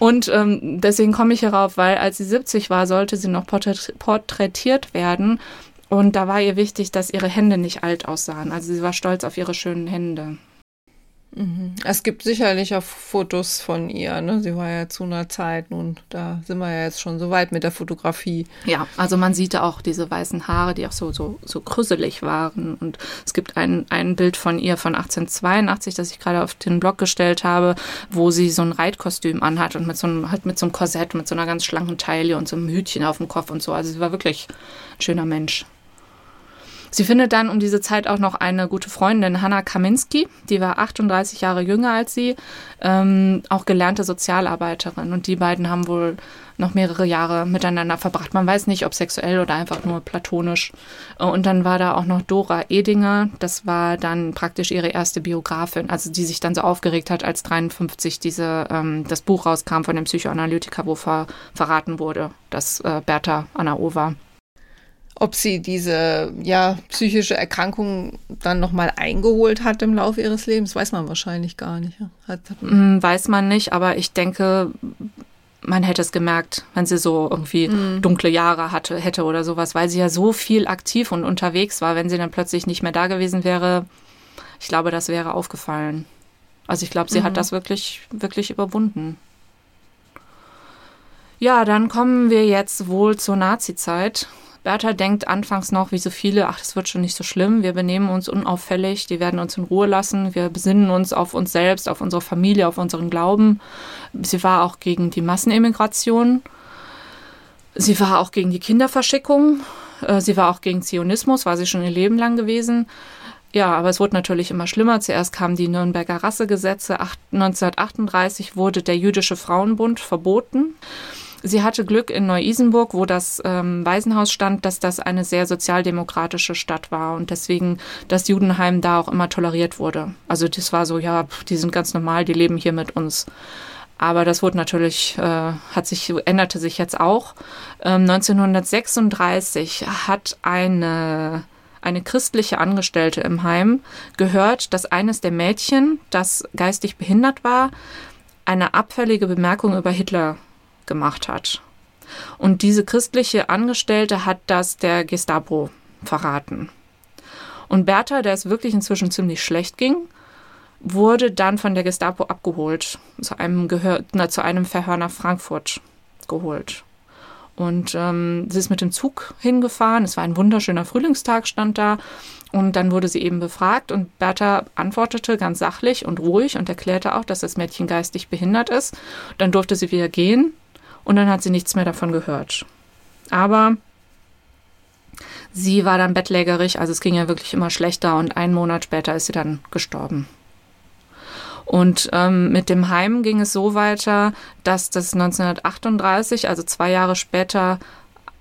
Und ähm, deswegen komme ich hierauf, weil als sie 70 war, sollte sie noch porträtiert werden. Und da war ihr wichtig, dass ihre Hände nicht alt aussahen. Also sie war stolz auf ihre schönen Hände. Mhm. Es gibt sicherlich auch Fotos von ihr. Ne? Sie war ja zu einer Zeit nun, da sind wir ja jetzt schon so weit mit der Fotografie. Ja, also man sieht auch diese weißen Haare, die auch so, so, so krüsselig waren. Und es gibt ein, ein Bild von ihr von 1882, das ich gerade auf den Blog gestellt habe, wo sie so ein Reitkostüm anhat und mit so einem, halt mit so einem Korsett, mit so einer ganz schlanken Taille und so einem Hütchen auf dem Kopf und so. Also sie war wirklich ein schöner Mensch. Sie findet dann um diese Zeit auch noch eine gute Freundin, Hanna Kaminski, die war 38 Jahre jünger als sie, ähm, auch gelernte Sozialarbeiterin. Und die beiden haben wohl noch mehrere Jahre miteinander verbracht. Man weiß nicht, ob sexuell oder einfach nur platonisch. Und dann war da auch noch Dora Edinger. Das war dann praktisch ihre erste Biografin, also die sich dann so aufgeregt hat, als 53 diese, ähm, das Buch rauskam von dem Psychoanalytiker, wo ver, verraten wurde, dass äh, Bertha Anna O war ob sie diese ja psychische Erkrankung dann nochmal eingeholt hat im Laufe ihres Lebens, weiß man wahrscheinlich gar nicht. Hat, hat mm, weiß man nicht, aber ich denke, man hätte es gemerkt, wenn sie so irgendwie mm. dunkle Jahre hatte, hätte oder sowas, weil sie ja so viel aktiv und unterwegs war. Wenn sie dann plötzlich nicht mehr da gewesen wäre, ich glaube, das wäre aufgefallen. Also ich glaube, sie mm. hat das wirklich, wirklich überwunden. Ja, dann kommen wir jetzt wohl zur Nazi-Zeit Bertha denkt anfangs noch, wie so viele, ach, das wird schon nicht so schlimm, wir benehmen uns unauffällig, die werden uns in Ruhe lassen, wir besinnen uns auf uns selbst, auf unsere Familie, auf unseren Glauben. Sie war auch gegen die Massenemigration. Sie war auch gegen die Kinderverschickung. Äh, sie war auch gegen Zionismus, war sie schon ihr Leben lang gewesen. Ja, aber es wurde natürlich immer schlimmer. Zuerst kamen die Nürnberger Rassegesetze. 1938 wurde der Jüdische Frauenbund verboten. Sie hatte Glück in Neu-Isenburg, wo das ähm, Waisenhaus stand, dass das eine sehr sozialdemokratische Stadt war und deswegen das Judenheim da auch immer toleriert wurde. Also das war so, ja, die sind ganz normal, die leben hier mit uns. Aber das wurde natürlich, äh, hat sich, änderte sich jetzt auch. Ähm, 1936 hat eine eine christliche Angestellte im Heim gehört, dass eines der Mädchen, das geistig behindert war, eine abfällige Bemerkung über Hitler gemacht hat. Und diese christliche Angestellte hat das der Gestapo verraten. Und Bertha, der es wirklich inzwischen ziemlich schlecht ging, wurde dann von der Gestapo abgeholt, zu einem, Gehör, na, zu einem Verhör nach Frankfurt geholt. Und ähm, sie ist mit dem Zug hingefahren. Es war ein wunderschöner Frühlingstag, stand da. Und dann wurde sie eben befragt und Bertha antwortete ganz sachlich und ruhig und erklärte auch, dass das Mädchen geistig behindert ist. Dann durfte sie wieder gehen und dann hat sie nichts mehr davon gehört. Aber sie war dann bettlägerig, also es ging ja wirklich immer schlechter und einen Monat später ist sie dann gestorben. Und ähm, mit dem Heim ging es so weiter, dass das 1938, also zwei Jahre später,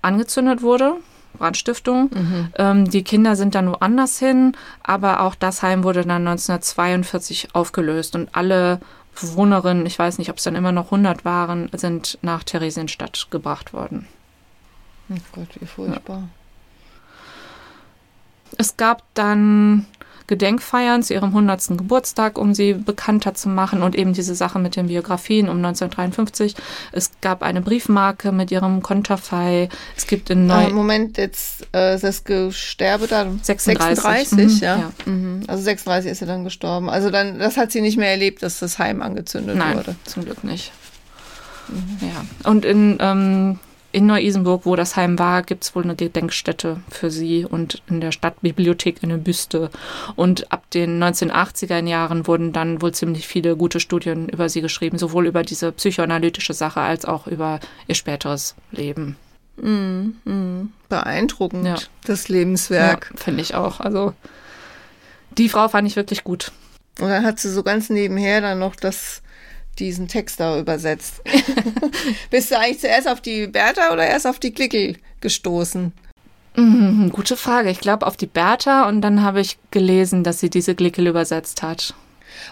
angezündet wurde. Brandstiftung. Mhm. Ähm, die Kinder sind dann woanders hin, aber auch das Heim wurde dann 1942 aufgelöst und alle Bewohnerinnen, ich weiß nicht, ob es dann immer noch 100 waren, sind nach Theresienstadt gebracht worden. Oh Gott, wie furchtbar. Ja. Es gab dann Gedenkfeiern zu ihrem 100. Geburtstag, um sie bekannter zu machen und eben diese Sache mit den Biografien um 1953. Es gab eine Briefmarke mit ihrem Konterfei. Es gibt in Neu... Äh, Moment, jetzt äh, das Sterbedatum 36. 36 mhm, ja. ja. Mhm. Also 36 ist sie dann gestorben. Also dann, das hat sie nicht mehr erlebt, dass das Heim angezündet Nein, wurde. zum Glück nicht. Mhm. Ja. Und in ähm, in Neu-Isenburg, wo das Heim war, gibt es wohl eine Gedenkstätte für sie und in der Stadtbibliothek eine Büste. Und ab den 1980er Jahren wurden dann wohl ziemlich viele gute Studien über sie geschrieben, sowohl über diese psychoanalytische Sache als auch über ihr späteres Leben. Mm, mm. Beeindruckend, ja. das Lebenswerk. Ja, Finde ich auch. Also die Frau fand ich wirklich gut. Und dann hat sie so ganz nebenher dann noch das diesen Text da übersetzt. Bist du eigentlich zuerst auf die Bertha oder erst auf die Klickel gestoßen? Mhm, gute Frage. Ich glaube auf die Bertha und dann habe ich gelesen, dass sie diese Glickel übersetzt hat.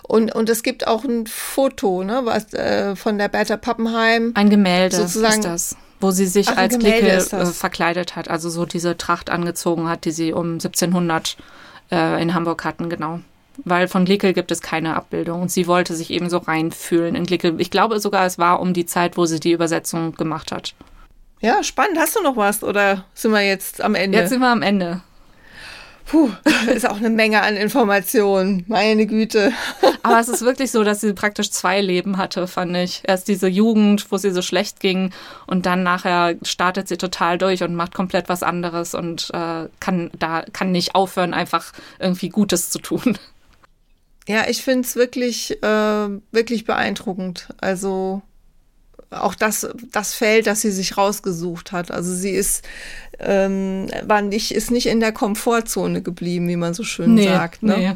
Und, und es gibt auch ein Foto, ne, was äh, von der Bertha Pappenheim. Ein Gemälde sozusagen, ist das, wo sie sich Ach, als Glickel äh, verkleidet hat, also so diese Tracht angezogen hat, die sie um 1700 äh, in Hamburg hatten, genau weil von Glickel gibt es keine Abbildung und sie wollte sich eben so reinfühlen in Glickel. Ich glaube sogar, es war um die Zeit, wo sie die Übersetzung gemacht hat. Ja, spannend. Hast du noch was oder sind wir jetzt am Ende? Jetzt sind wir am Ende. Puh, ist auch eine Menge an Informationen. Meine Güte. Aber es ist wirklich so, dass sie praktisch zwei Leben hatte, fand ich. Erst diese Jugend, wo sie so schlecht ging und dann nachher startet sie total durch und macht komplett was anderes und äh, kann da kann nicht aufhören, einfach irgendwie Gutes zu tun. Ja, ich finde es wirklich, äh, wirklich beeindruckend. Also auch das, das Feld, das sie sich rausgesucht hat. Also sie ist, ähm, war nicht, ist nicht in der Komfortzone geblieben, wie man so schön nee, sagt. Ne? Nee.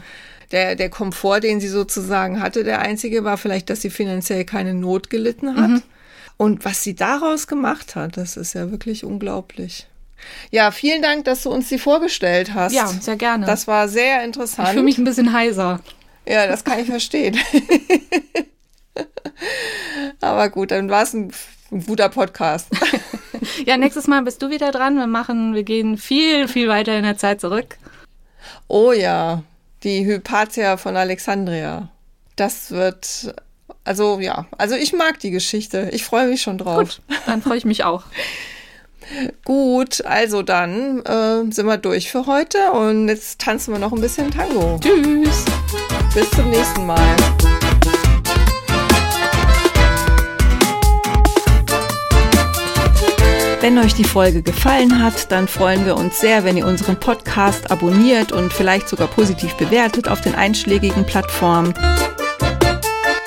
Der, der Komfort, den sie sozusagen hatte, der einzige war vielleicht, dass sie finanziell keine Not gelitten hat. Mhm. Und was sie daraus gemacht hat, das ist ja wirklich unglaublich. Ja, vielen Dank, dass du uns sie vorgestellt hast. Ja, sehr gerne. Das war sehr interessant. Ich fühle mich ein bisschen heiser. Ja, das kann ich verstehen. Aber gut, dann war es ein, ein guter Podcast. ja, nächstes Mal bist du wieder dran. Wir machen, wir gehen viel, viel weiter in der Zeit zurück. Oh ja, die Hypatia von Alexandria. Das wird, also ja, also ich mag die Geschichte. Ich freue mich schon drauf. Gut, dann freue ich mich auch. Gut, also dann äh, sind wir durch für heute und jetzt tanzen wir noch ein bisschen Tango. Tschüss. Bis zum nächsten Mal. Wenn euch die Folge gefallen hat, dann freuen wir uns sehr, wenn ihr unseren Podcast abonniert und vielleicht sogar positiv bewertet auf den einschlägigen Plattformen.